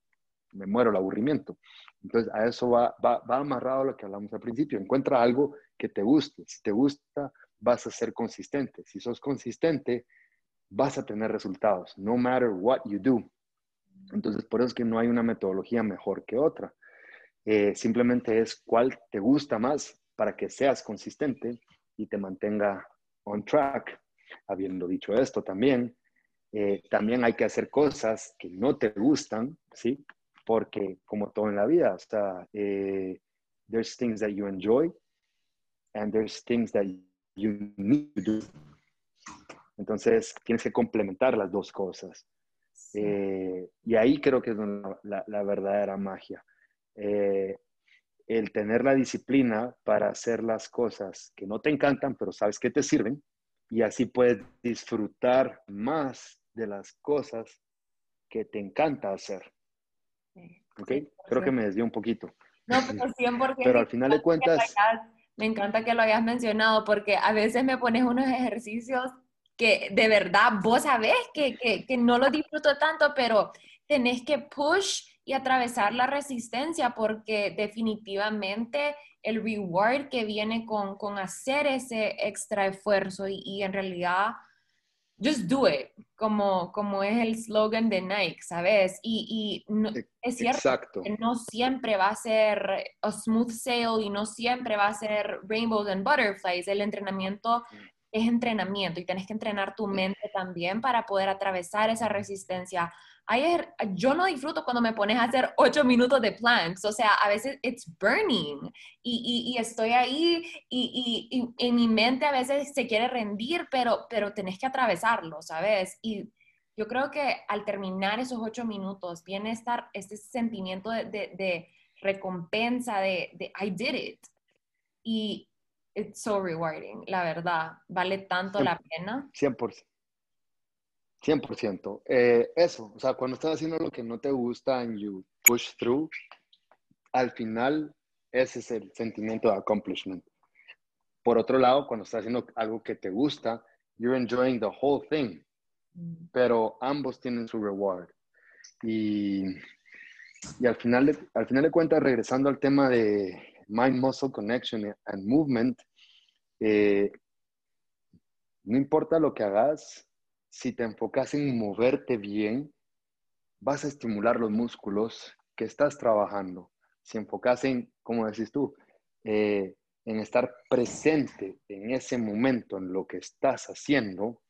me muero el aburrimiento. Entonces, a eso va, va, va amarrado lo que hablamos al principio. Encuentra algo que te guste. Si te gusta, vas a ser consistente. Si sos consistente, vas a tener resultados, no matter what you do. Entonces, por eso es que no hay una metodología mejor que otra. Eh, simplemente es cuál te gusta más para que seas consistente y te mantenga on track. Habiendo dicho esto también, eh, también hay que hacer cosas que no te gustan, ¿sí? Porque como todo en la vida, o sea, eh, there's things that you enjoy and there's things that you need to do. Entonces, tienes que complementar las dos cosas. Eh, y ahí creo que es la, la verdadera magia el tener la disciplina para hacer las cosas que no te encantan, pero sabes que te sirven, y así puedes disfrutar más de las cosas que te encanta hacer. ¿Ok? Creo que me desvió un poquito. No, pero 100%. pero al final de cuentas... Me encanta que lo hayas mencionado porque a veces me pones unos ejercicios que de verdad vos sabés que, que, que no lo disfruto tanto, pero tenés que push y atravesar la resistencia porque definitivamente el reward que viene con, con hacer ese extra esfuerzo y, en realidad just do it, como, como es el slogan de Nike, ¿sabes? Y, y e, es cierto que no siempre va a ser a smooth sail y no siempre va a ser rainbows and butterflies. El entrenamiento es entrenamiento y tienes que entrenar tu mente también para poder atravesar esa resistencia. Ayer, yo no disfruto cuando me pones a hacer ocho minutos de planks, o sea, a veces it's burning y, y, estoy ahí y, y, en mi mente a veces se quiere rendir, pero, pero tenés que atravesarlo, ¿sabes? Y yo creo que al terminar esos ocho minutos viene estar este sentimiento de, de, recompensa, de, de I did it. Y it's so rewarding, la verdad. Vale tanto la pena. 100%. 100%. Eh, eso, o sea, cuando estás haciendo lo que no te gusta and you push through, al final ese es el sentimiento de accomplishment. Por otro lado, cuando estás haciendo algo que te gusta, you're enjoying the whole thing. Mm. Pero ambos tienen su reward. Y, y al, final de, al final de cuentas, regresando al tema de mind-muscle connection and movement, eh, no importa lo que hagas, si te enfocas en moverte bien, vas a estimular los músculos que estás trabajando. Si enfocas en, como decís tú, eh, en estar presente en ese momento, en lo que estás haciendo,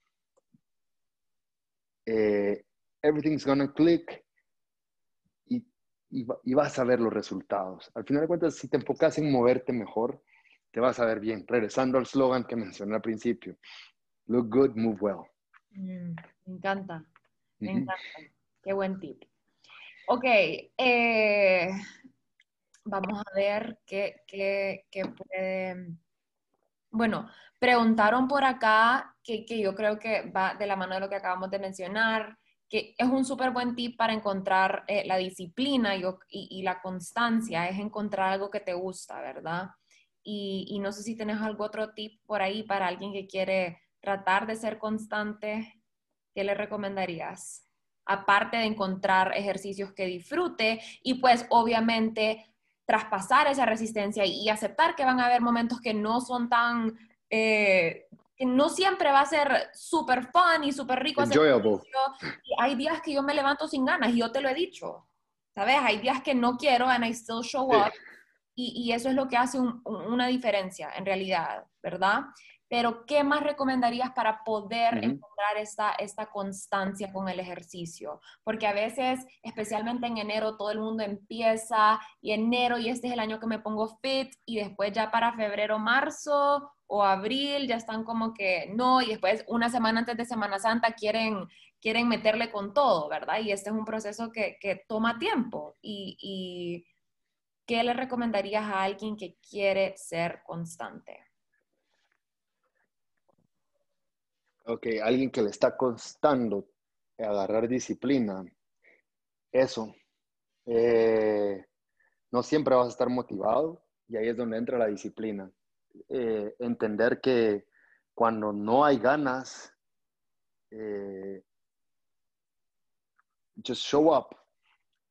eh, everything's gonna click y, vas a ver los resultados. Al final de cuentas, si te enfocas en moverte mejor, te vas a ver bien. Regresando al slogan que mencioné al principio, look good, move well. Mm, me encanta, me encanta. Qué buen tip. Ok, eh, vamos a ver qué, qué, qué, puede... Bueno, preguntaron por acá que, que yo creo que va de la mano de lo que acabamos de mencionar que es un súper buen tip para encontrar eh, la disciplina y, la constancia, es encontrar algo que te gusta, ¿verdad? Y, no sé si tienes algún otro tip por ahí para alguien que quiere tratar de ser constante, ¿qué le recomendarías? Aparte de encontrar ejercicios que disfrute y pues obviamente traspasar esa resistencia y, aceptar que van a haber momentos que no son tan eh, no siempre va a ser súper fun y súper rico. Enjoyable. Y hay días que yo me levanto sin ganas y yo te lo he dicho. ¿Sabes? Hay días que no quiero and I still show up. Y, y, eso es lo que hace una diferencia en realidad, ¿verdad? Pero, ¿qué más recomendarías para poder encontrar esta, esta constancia con el ejercicio? Porque a veces, especialmente en enero, todo el mundo empieza y enero y este es el año que me pongo fit y después ya para febrero, marzo o abril ya están como que no, y después una semana antes de Semana Santa quieren, quieren meterle con todo, ¿verdad? Y este es un proceso que, que toma tiempo. Y, y, ¿qué le recomendarías a alguien que quiere ser constante? Ok, alguien que le está costando agarrar disciplina. Eso. Eh, no siempre vas a estar motivado y ahí es donde entra la disciplina eh, entender que cuando no hay ganas, eh, just show up.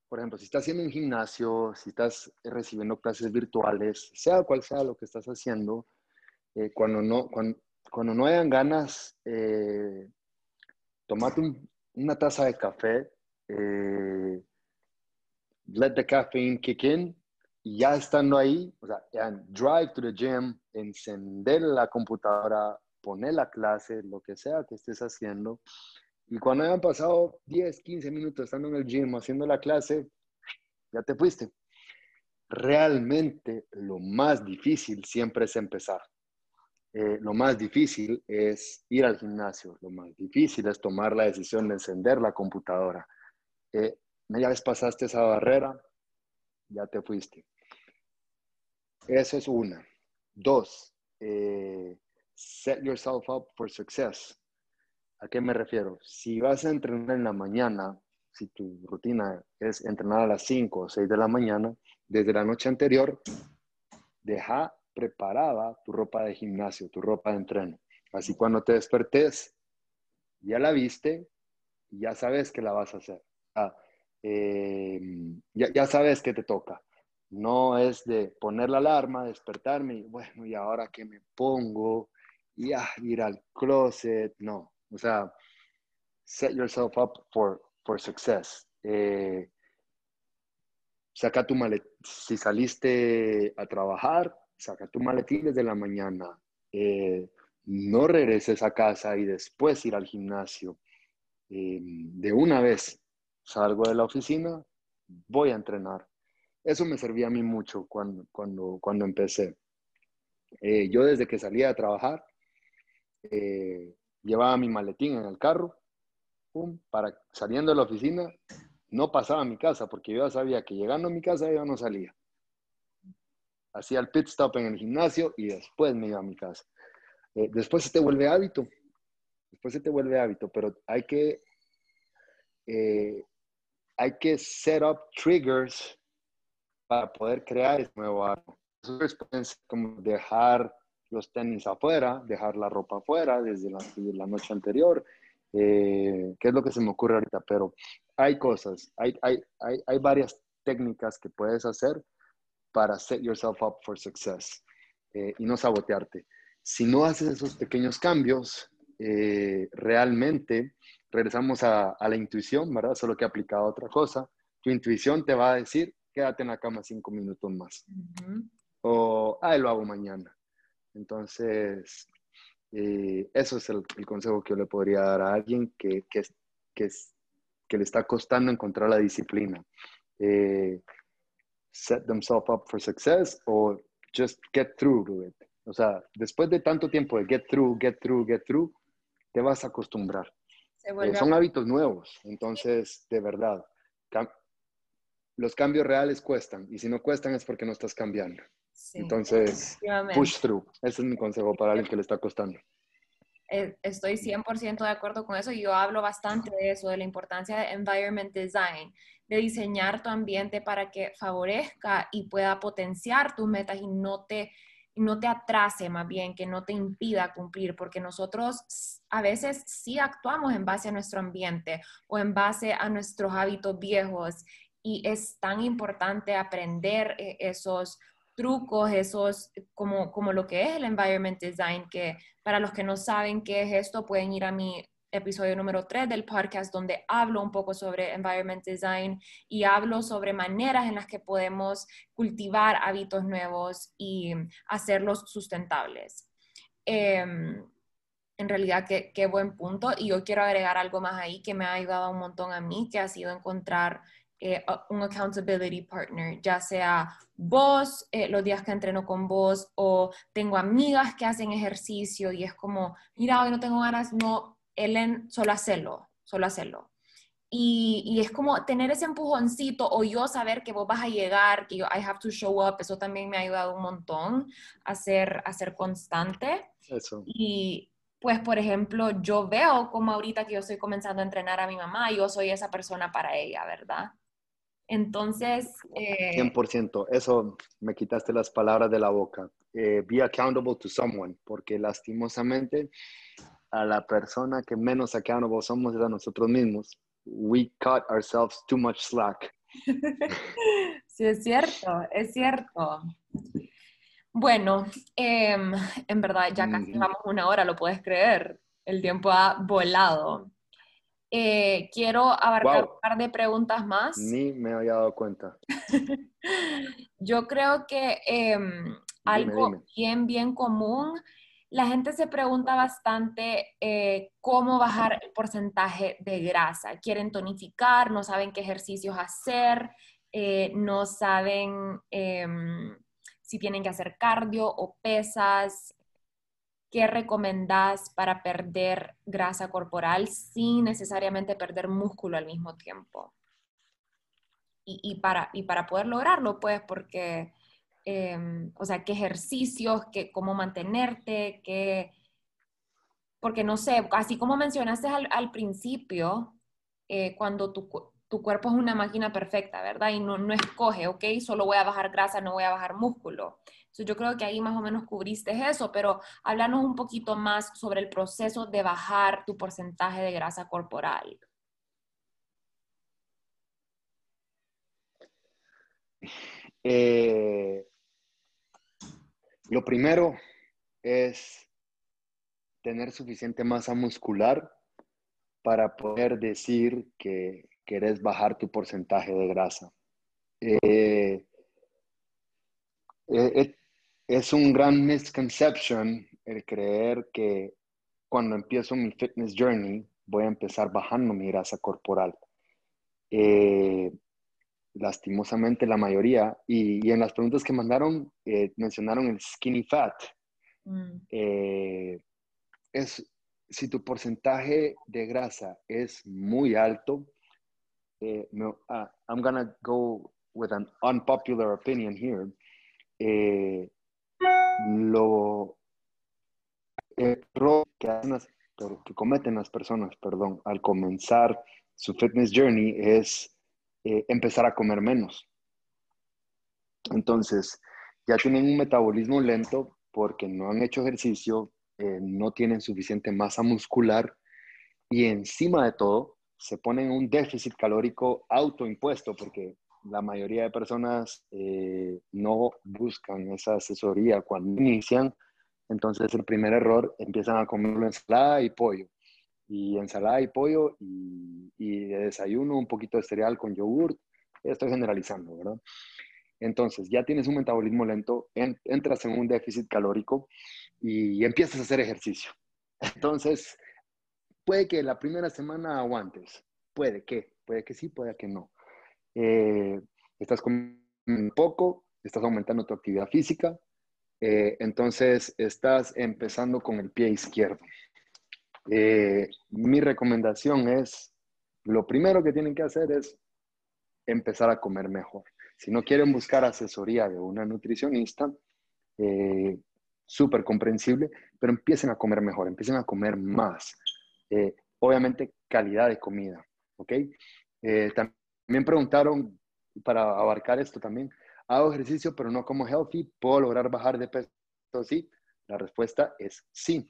Por ejemplo, si estás haciendo un gimnasio, si estás recibiendo clases virtuales, sea cual sea lo que estás haciendo, cuando, no, cuando, no hayan ganas, tomate una taza de café, let the caffeine kick in y ya estando ahí, o sea, drive to the gym, encender la computadora, poner la clase, lo que sea que estés haciendo. Y cuando hayan pasado 10, 15 minutos estando en el gym haciendo la clase, ya te fuiste. Realmente lo más difícil siempre es empezar. Eh, lo más difícil es ir al gimnasio. Lo más difícil es tomar la decisión de encender la computadora. Eh, ya vez pasaste esa barrera, ya te fuiste. Eso es una. Dos, eh, set yourself up for success. ¿A qué me refiero? Si vas a entrenar en la mañana, si tu rutina es entrenar a las 5 o 6 de la mañana, desde la noche anterior, deja preparada tu ropa de gimnasio, tu ropa de entreno. Así cuando te despertes, ya la viste y ya sabes que la vas a hacer. Ah, eh, ya, sabes que te toca. No es de poner la alarma, despertarme y bueno, ¿y ahora qué me pongo? Y ah, ir al closet. No, o sea, set yourself up for, for success. Eh, saca tu maletín. Si saliste a trabajar, saca tu maletín desde la mañana. Eh, no regreses a casa y después ir al gimnasio. Em, de una vez salgo de la oficina, voy a entrenar. Eso me servía a mí mucho cuando, cuando, cuando empecé. Eh, yo desde que salía a trabajar, eh, llevaba mi maletín en el carro, para saliendo de la oficina, no pasaba a mi casa, porque yo ya sabía que llegando a mi casa yo no salía. Hacía el pit stop en el gimnasio y después me iba a mi casa. Eh, después se te vuelve hábito, después se te vuelve hábito, pero hay que, eh, hay que set up triggers para poder crear ese nuevo hábito. Eso ser como dejar los tenis afuera, dejar la ropa afuera desde la, desde la noche anterior, eh, qué es lo que se me ocurre ahorita, pero hay cosas, hay, hay, hay, hay, varias técnicas que puedes hacer para set yourself up for success eh, y no sabotearte. Si no haces esos pequeños cambios, eh, realmente regresamos a, a, la intuición, ¿verdad? Solo que aplicado a otra cosa. Tu intuición te va a decir, quédate en la cama cinco minutos más. O, ah, lo hago mañana. Entonces, eh, eso es el, consejo que yo le podría dar a alguien que, que, que, que le está costando encontrar la disciplina. Eh, set themselves up for success o just get through to it. O sea, después de tanto tiempo de get through, get through, get through, te vas a acostumbrar. Eh, son hábitos nuevos, entonces, de verdad, los cambios reales cuestan y si no cuestan es porque no estás cambiando. Entonces, push through. Ese es mi consejo para alguien que le está costando. Eh, estoy 100% de acuerdo con eso y yo hablo bastante de eso, de la importancia de environment design, de diseñar tu ambiente para que favorezca y pueda potenciar tus metas y no te, no te atrase más bien, que no te impida cumplir, porque nosotros a veces sí actuamos en base a nuestro ambiente o en base a nuestros hábitos viejos y es tan importante aprender eh, esos trucos, esos, como, como lo que es el environment design, que para los que no saben qué es esto, pueden ir a mi episodio número 3 del podcast donde hablo un poco sobre environment design y hablo sobre maneras en las que podemos cultivar hábitos nuevos y hacerlos sustentables. Em, en realidad, qué, qué, buen punto. Y yo quiero agregar algo más ahí que me ha ayudado un montón a mí, que ha sido encontrar eh, un accountability partner, ya sea vos, eh, los días que entreno con vos, o tengo amigas que hacen ejercicio y es como, mira, hoy no tengo ganas, no, Ellen, solo hacerlo, solo hacerlo. Y, y, es como tener ese empujoncito o yo saber que vos vas a llegar, que yo I have to show up, eso también me ha ayudado un montón a ser, a ser constante. Eso. Y pues, por ejemplo, yo veo como ahorita que yo estoy comenzando a entrenar a mi mamá, yo soy esa persona para ella, ¿verdad? Entonces... Eh, 100%, eso me quitaste las palabras de la boca. Eh, be accountable to someone, porque lastimosamente a la persona que menos accountable somos es a nosotros mismos. We cut ourselves too much slack. sí, es cierto, es cierto. Bueno, em, en verdad ya casi vamos una hora, lo puedes creer. El tiempo ha volado. Eh, quiero abarcar un par de preguntas más. Ni me había dado cuenta. Yo creo que em, algo bien, bien común, la gente se pregunta bastante eh, cómo bajar el porcentaje de grasa. Quieren tonificar, no saben qué ejercicios hacer, eh, no saben em, si tienen que hacer cardio o pesas, ¿qué recomendás para perder grasa corporal sin necesariamente perder músculo al mismo tiempo? Y, para, y para poder lograrlo, pues, porque, em, o sea, qué ejercicios, qué, cómo mantenerte, qué, porque no sé, así como mencionaste al, principio, eh, cuando tu, tu, cuerpo es una máquina perfecta, ¿verdad? Y no, no escoge, ok, solo voy a bajar grasa, no voy a bajar músculo yo creo que ahí más o menos cubriste eso, pero háblanos un poquito más sobre el proceso de bajar tu porcentaje de grasa corporal. Eh, lo primero es tener suficiente masa muscular para poder decir que querés bajar tu porcentaje de grasa. Eh, eh, es un gran misconception el creer que cuando empiezo mi fitness journey voy a empezar bajando mi grasa corporal. Eh, lastimosamente la mayoría, y, en las preguntas que mandaron eh, mencionaron el skinny fat. Mm. Eh, es, si tu porcentaje de grasa es muy alto, no, uh, I'm gonna go with an unpopular opinion here. Lo error que, cometen las personas, perdón, al comenzar su fitness journey es eh, empezar a comer menos. Entonces, ya tienen un metabolismo lento porque no han hecho ejercicio, eh, no tienen suficiente masa muscular y encima de todo se ponen un déficit calórico autoimpuesto porque la mayoría de personas eh, no buscan esa asesoría cuando inician. Entonces, el primer error, empiezan a comer ensalada y pollo y ensalada y pollo y, y, de desayuno un poquito de cereal con yogur. Estoy generalizando, ¿verdad? Entonces, ya tienes un metabolismo lento, entras en un déficit calórico y empiezas a hacer ejercicio. Entonces, puede que la primera semana aguantes, puede que, puede que sí, puede que no. Eh, estás comiendo poco, estás aumentando tu actividad física, eh, entonces estás empezando con el pie izquierdo. Eh, mi recomendación es, lo primero que tienen que hacer es empezar a comer mejor. Si no quieren buscar asesoría de una nutricionista, eh, súper comprensible, pero empiecen a comer mejor, empiecen a comer más. Eh, obviamente, calidad de comida, ¿ok? también preguntaron, para abarcar esto también, hago ejercicio pero no como healthy, ¿puedo lograr bajar de peso? Sí, la respuesta es sí.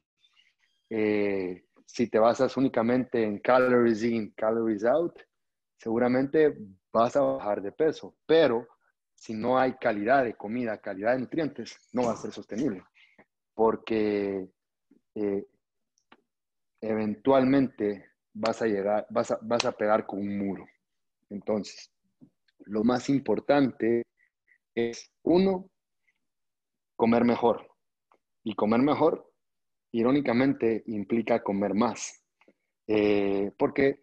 Eh, si te basas únicamente en calories in, calories out, seguramente vas a bajar de peso, pero si no hay calidad de comida, calidad de nutrientes, no va a ser sostenible, porque eh, eventualmente vas a llegar, vas a, vas a pegar con un muro. Entonces, lo más importante es, uno, comer mejor. Y comer mejor irónicamente implica comer más, eh, porque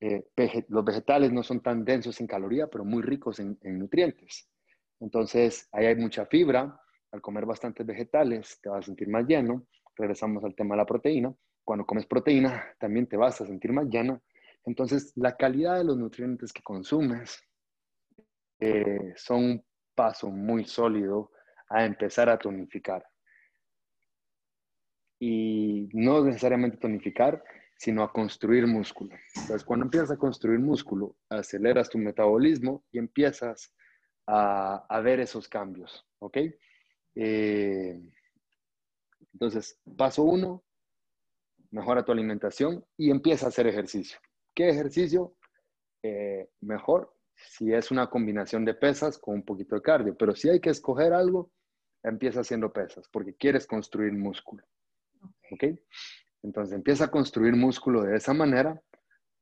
eh, los vegetales no son tan densos en caloría, pero muy ricos en, nutrientes. Entonces, ahí hay mucha fibra. Al comer bastantes vegetales, te vas a sentir más lleno. Regresamos al tema de la proteína. Cuando comes proteína, también te vas a sentir más lleno. Entonces, la calidad de los nutrientes que consumes eh, son un paso muy sólido a empezar a tonificar y no necesariamente tonificar, sino a construir músculo. Entonces, cuando empiezas a construir músculo, aceleras tu metabolismo y empiezas a, ver esos cambios, ¿ok? Eh, entonces, paso uno, mejora tu alimentación y empieza a hacer ejercicio. ¿Qué ejercicio? Eh, mejor si es una combinación de pesas con un poquito de cardio, pero si hay que escoger algo, empieza haciendo pesas porque quieres construir músculo. ¿Ok? Entonces empieza a construir músculo de esa manera.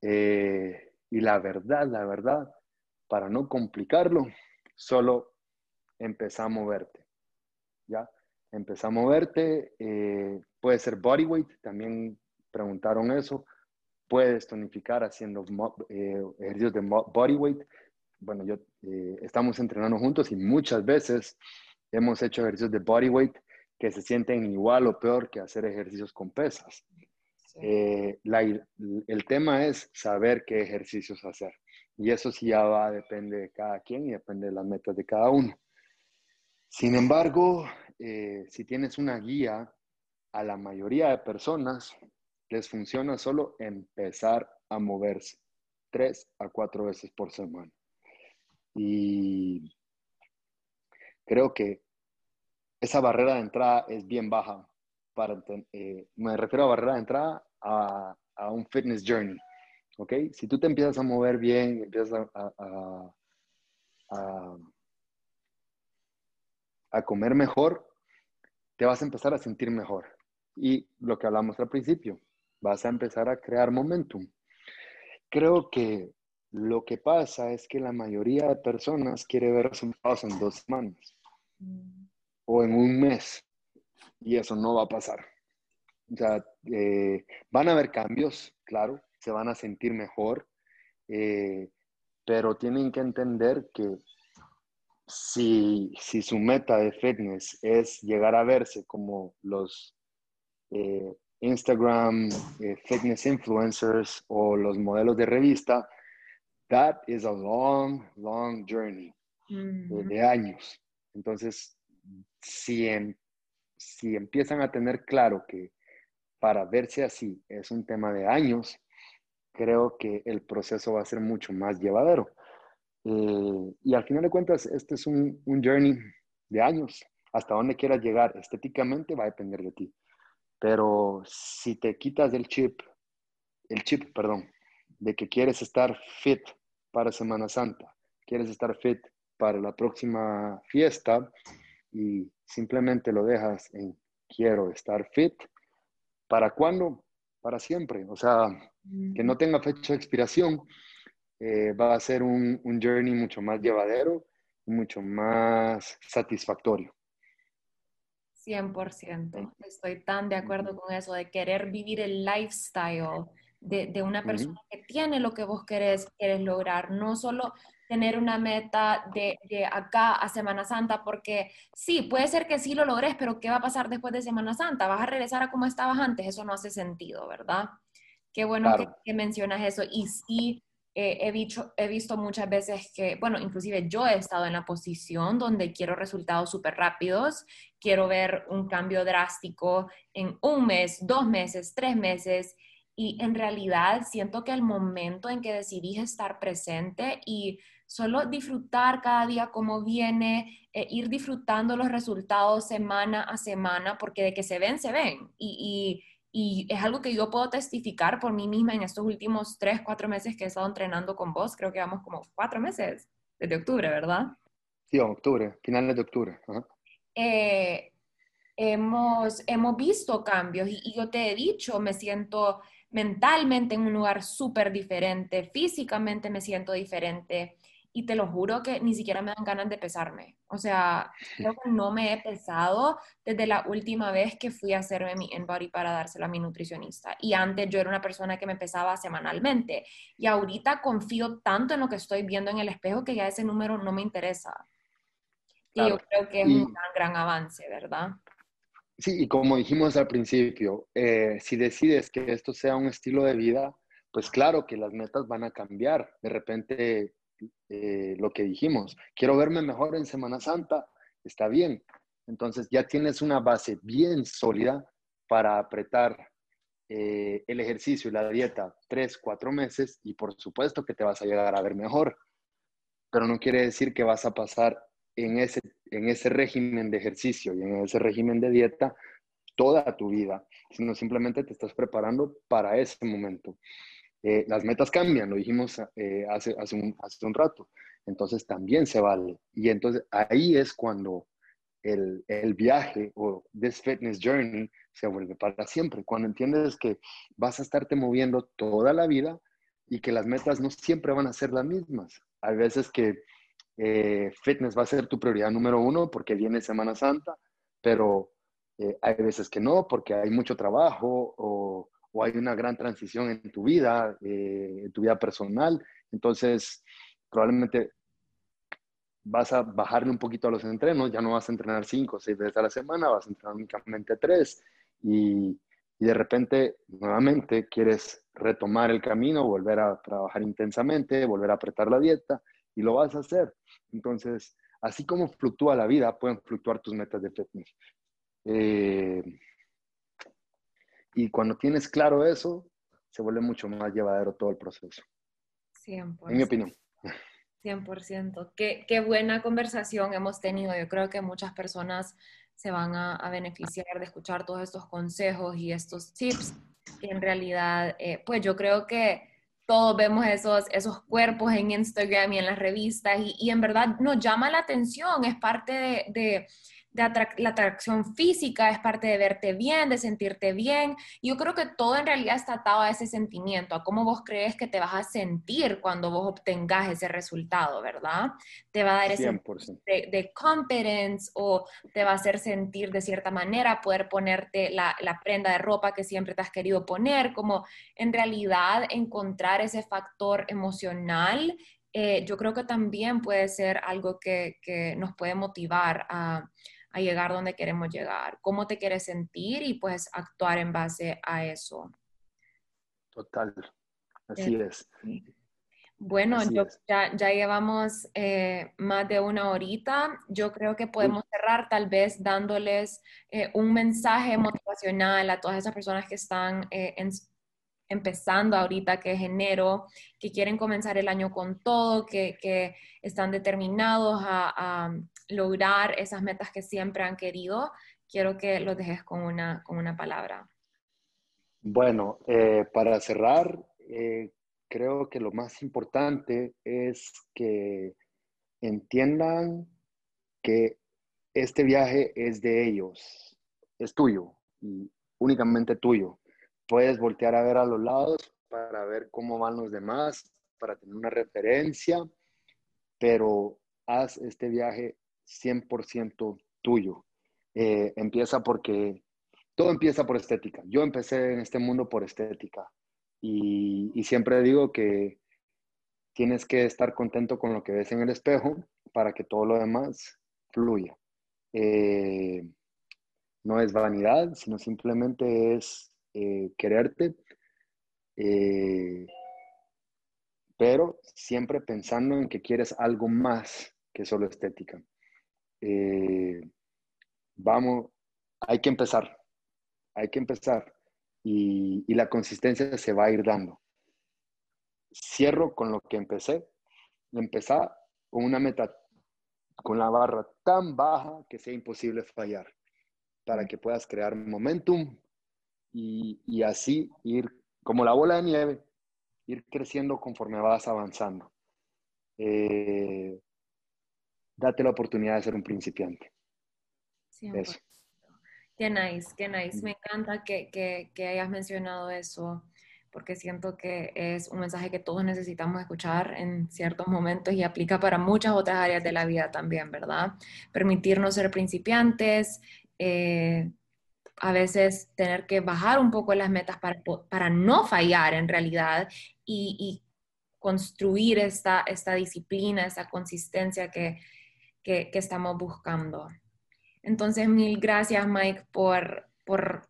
Eh, y la verdad, la verdad, para no complicarlo, solo empieza a moverte. ¿Ya? Empieza a moverte. Eh, puede ser body weight, también preguntaron eso. Puedes tonificar haciendo eh, ejercicios de body weight. Bueno, yo estamos entrenando juntos y muchas veces hemos hecho ejercicios de body weight que se sienten igual o peor que hacer ejercicios con pesas. Eh, el tema es saber qué ejercicios hacer. Y eso sí ya va, depende de cada quien y depende de las metas de cada uno. Sin embargo, eh, si tienes una guía, a la mayoría de personas les funciona solo empezar a moverse tres a cuatro veces por semana. Y creo que esa barrera de entrada es bien baja. Para, eh, me refiero a barrera de entrada a, un fitness journey. ¿Ok? Si tú te empiezas a mover bien, empiezas a, a, a comer mejor, te vas a empezar a sentir mejor. Y lo que hablamos al principio, vas a empezar a crear momentum. Creo que lo que pasa es que la mayoría de personas quiere ver en dos semanas. O en un mes. Y eso no va a pasar. O sea, eh, van a haber cambios, claro, se van a sentir mejor, eh, pero tienen que entender que si, si, su meta de fitness es llegar a verse como los eh, Instagram fitness influencers o los modelos de revista, that is a long, long journey de, años. Entonces, si, si empiezan a tener claro que para verse así es un tema de años, creo que el proceso va a ser mucho más llevadero. Eh, y al final de cuentas, este es un, un, journey de años. Hasta donde quieras llegar estéticamente va a depender de ti. Pero si te quitas el chip, el chip, perdón, de que quieres estar fit para Semana Santa, quieres estar fit para la próxima fiesta y simplemente lo dejas en quiero estar fit, ¿para cuándo? Para siempre. O sea, que no tenga fecha de expiración, eh, va a ser un, un journey mucho más llevadero y mucho más satisfactorio. 100%. Estoy tan de acuerdo con eso, de querer vivir el lifestyle de, de una persona que tiene lo que vos querés, querés lograr, no solo tener una meta de, de, acá a Semana Santa, porque sí, puede ser que sí lo logres, pero ¿qué va a pasar después de Semana Santa? ¿Vas a regresar a como estabas antes? Eso no hace sentido, ¿verdad? Qué bueno que, mencionas eso. Y sí, eh, he, dicho, he visto muchas veces que, bueno, inclusive yo he estado en la posición donde quiero resultados súper rápidos, quiero ver un cambio drástico en un mes, dos meses, tres meses. Y en realidad siento que el momento en que decidí estar presente y solo disfrutar cada día como viene, eh, ir disfrutando los resultados semana a semana, porque de que se ven, se ven. Es algo que yo puedo testificar por mí misma en estos últimos tres, cuatro meses que he estado entrenando con vos. Creo que vamos como cuatro meses, desde octubre, ¿verdad? Sí, octubre, finales de octubre. Eh, hemos, hemos visto cambios y, y yo te he dicho, me siento mentalmente en un lugar súper diferente, físicamente me siento diferente y te lo juro que ni siquiera me dan ganas de pesarme. O sea, creo que no me he pesado desde la última vez que fui a hacerme mi InBody para dárselo a mi nutricionista. Y antes yo era una persona que me pesaba semanalmente. Y ahorita confío tanto en lo que estoy viendo en el espejo que ya ese número no me interesa. Y yo creo que es un gran, gran avance, ¿verdad? Sí, y como dijimos al principio, eh, si decides que esto sea un estilo de vida, pues claro que las metas van a cambiar. De repente eh, lo que dijimos, quiero verme mejor en Semana Santa, está bien. Entonces ya tienes una base bien sólida para apretar eh, el ejercicio y la dieta tres, cuatro meses y por supuesto que te vas a llegar a ver mejor. Pero no quiere decir que vas a pasar en ese, en ese régimen de ejercicio y en ese régimen de dieta toda tu vida, sino simplemente te estás preparando para ese momento. Eh, las metas cambian, lo dijimos eh, hace, hace, un, hace un rato, entonces también se vale. Y entonces ahí es cuando el, el, viaje o this fitness journey se vuelve para siempre, cuando entiendes que vas a estarte moviendo toda la vida y que las metas no siempre van a ser las mismas. Hay veces que eh, fitness va a ser tu prioridad número uno porque viene Semana Santa, pero hay veces que no porque hay mucho trabajo o o hay una gran transición en tu vida, eh, en tu vida personal. Entonces, probablemente vas a bajarle un poquito a los entrenos, ya no vas a entrenar cinco o seis veces a la semana, vas a entrenar únicamente tres y, de repente nuevamente quieres retomar el camino, volver a trabajar intensamente, volver a apretar la dieta y lo vas a hacer. Entonces, así como fluctúa la vida, pueden fluctuar tus metas de fitness. Eh, y cuando tienes claro eso, se vuelve mucho más llevadero todo el proceso. 100%. En mi opinión. 100%. Qué, qué buena conversación hemos tenido. Yo creo que muchas personas se van a, beneficiar de escuchar todos estos consejos y estos tips. Y en realidad, eh, pues yo creo que todos vemos esos, esos cuerpos en Instagram y en las revistas y, y en verdad nos llama la atención, es parte de la atracción física, es parte de verte bien, de sentirte bien. Yo creo que todo en realidad está atado a ese sentimiento, a cómo vos crees que te vas a sentir cuando vos obtengas ese resultado, ¿verdad? Te va a dar ese de, de, confidence o te va a hacer sentir de cierta manera, poder ponerte la, la prenda de ropa que siempre te has querido poner, como en realidad encontrar ese factor emocional eh, yo creo que también puede ser algo que, que nos puede motivar a, a, llegar donde queremos llegar, cómo te quieres sentir y pues actuar en base a eso. Total, así eh, es. Bueno, yo, ya, ya, llevamos eh, más de una horita. Yo creo que podemos cerrar tal vez dándoles un mensaje motivacional a todas esas personas que están en, empezando ahorita, que es enero, que quieren comenzar el año con todo, que, que están determinados a, lograr esas metas que siempre han querido, quiero que los dejes con una, con una palabra. Bueno, eh, para cerrar, eh, creo que lo más importante es que entiendan que este viaje es de ellos, es tuyo y únicamente tuyo puedes voltear a ver a los lados para ver cómo van los demás, para tener una referencia, pero haz este viaje 100% tuyo. Eh, empieza porque todo empieza por estética. Yo empecé en este mundo por estética y, siempre digo que tienes que estar contento con lo que ves en el espejo para que todo lo demás fluya. Eh, no es vanidad, sino simplemente es eh, quererte, pero siempre pensando en que quieres algo más que solo estética. Eh, vamos, hay que empezar, hay que empezar y, y la consistencia se va a ir dando. Cierro con lo que empecé. Empezar con una meta, con la barra tan baja que sea imposible fallar, para que puedas crear momentum, y, así ir como la bola de nieve, ir creciendo conforme vas avanzando. Eh, date la oportunidad de ser un principiante. Eso. Qué nice, qué nice. Me encanta que, que, que, hayas mencionado eso, porque siento que es un mensaje que todos necesitamos escuchar en ciertos momentos y aplica para muchas otras áreas de la vida también, ¿verdad? Permitirnos ser principiantes, eh, a veces tener que bajar un poco las metas para, para no fallar en realidad y, construir esta, esta disciplina, esta consistencia que, que, estamos buscando. Entonces, mil gracias Mike por, por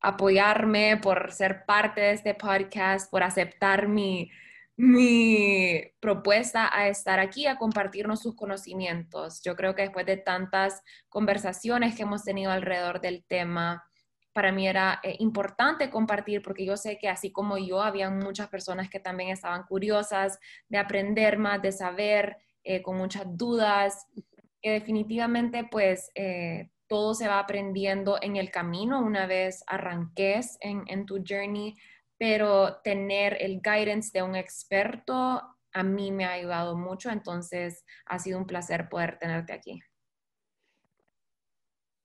apoyarme, por ser parte de este podcast, por aceptar mi, mi propuesta a estar aquí, a compartirnos sus conocimientos. Yo creo que después de tantas conversaciones que hemos tenido alrededor del tema, para mí era eh, importante compartir porque yo sé que así como yo, había muchas personas que también estaban curiosas de aprender más, de saber, eh, con muchas dudas, que definitivamente pues eh, todo se va aprendiendo en el camino una vez arranques en, en tu journey pero tener el guidance de un experto a mí me ha ayudado mucho, entonces ha sido un placer poder tenerte aquí.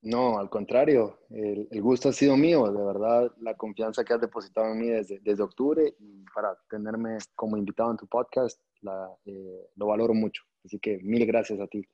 No, al contrario, el, gusto ha sido mío, de verdad, la confianza que has depositado en mí desde, desde octubre y para tenerme como invitado en tu podcast, la, eh, lo valoro mucho. Así que mil gracias a ti.